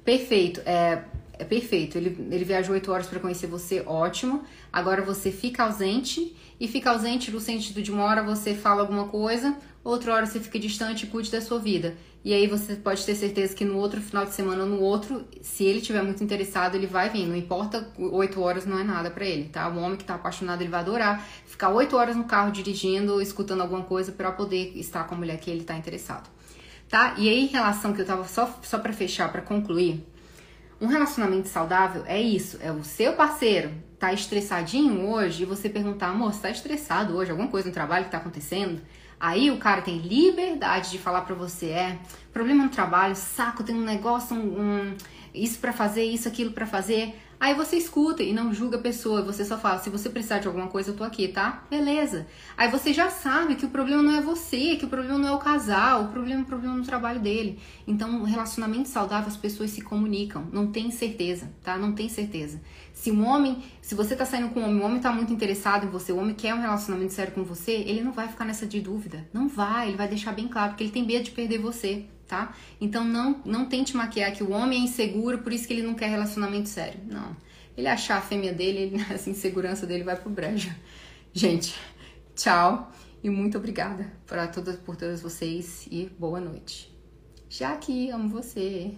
Perfeito. É, é perfeito. Ele, ele viajou oito horas para conhecer você, ótimo. Agora você fica ausente e fica ausente no sentido de uma hora você fala alguma coisa, outra hora você fica distante e cuide da sua vida. E aí você pode ter certeza que no outro final de semana no outro, se ele tiver muito interessado, ele vai vir. Não importa, oito horas não é nada para ele, tá? O homem que tá apaixonado, ele vai adorar ficar oito horas no carro dirigindo, escutando alguma coisa para poder estar com a mulher que ele tá interessado. Tá? E aí, em relação que eu tava só, só para fechar, para concluir, um relacionamento saudável é isso, é o seu parceiro tá estressadinho hoje e você perguntar, amor, você tá estressado hoje, alguma coisa no trabalho que tá acontecendo? Aí o cara tem liberdade de falar para você, é, problema no trabalho, saco, tem um negócio, um, um isso para fazer, isso, aquilo para fazer. Aí você escuta e não julga a pessoa, você só fala, se você precisar de alguma coisa, eu tô aqui, tá? Beleza. Aí você já sabe que o problema não é você, que o problema não é o casal, o problema é o problema no trabalho dele. Então, relacionamento saudável, as pessoas se comunicam, não tem certeza, tá? Não tem certeza. Se um homem, se você tá saindo com um homem, o homem tá muito interessado em você, o homem quer um relacionamento sério com você, ele não vai ficar nessa de dúvida. Não vai, ele vai deixar bem claro, porque ele tem medo de perder você tá? Então não, não tente maquiar que o homem é inseguro, por isso que ele não quer relacionamento sério. Não. Ele achar a fêmea dele, ele, essa insegurança dele vai pro brejo. Gente, tchau e muito obrigada por todas, por todas vocês e boa noite. Já que amo você.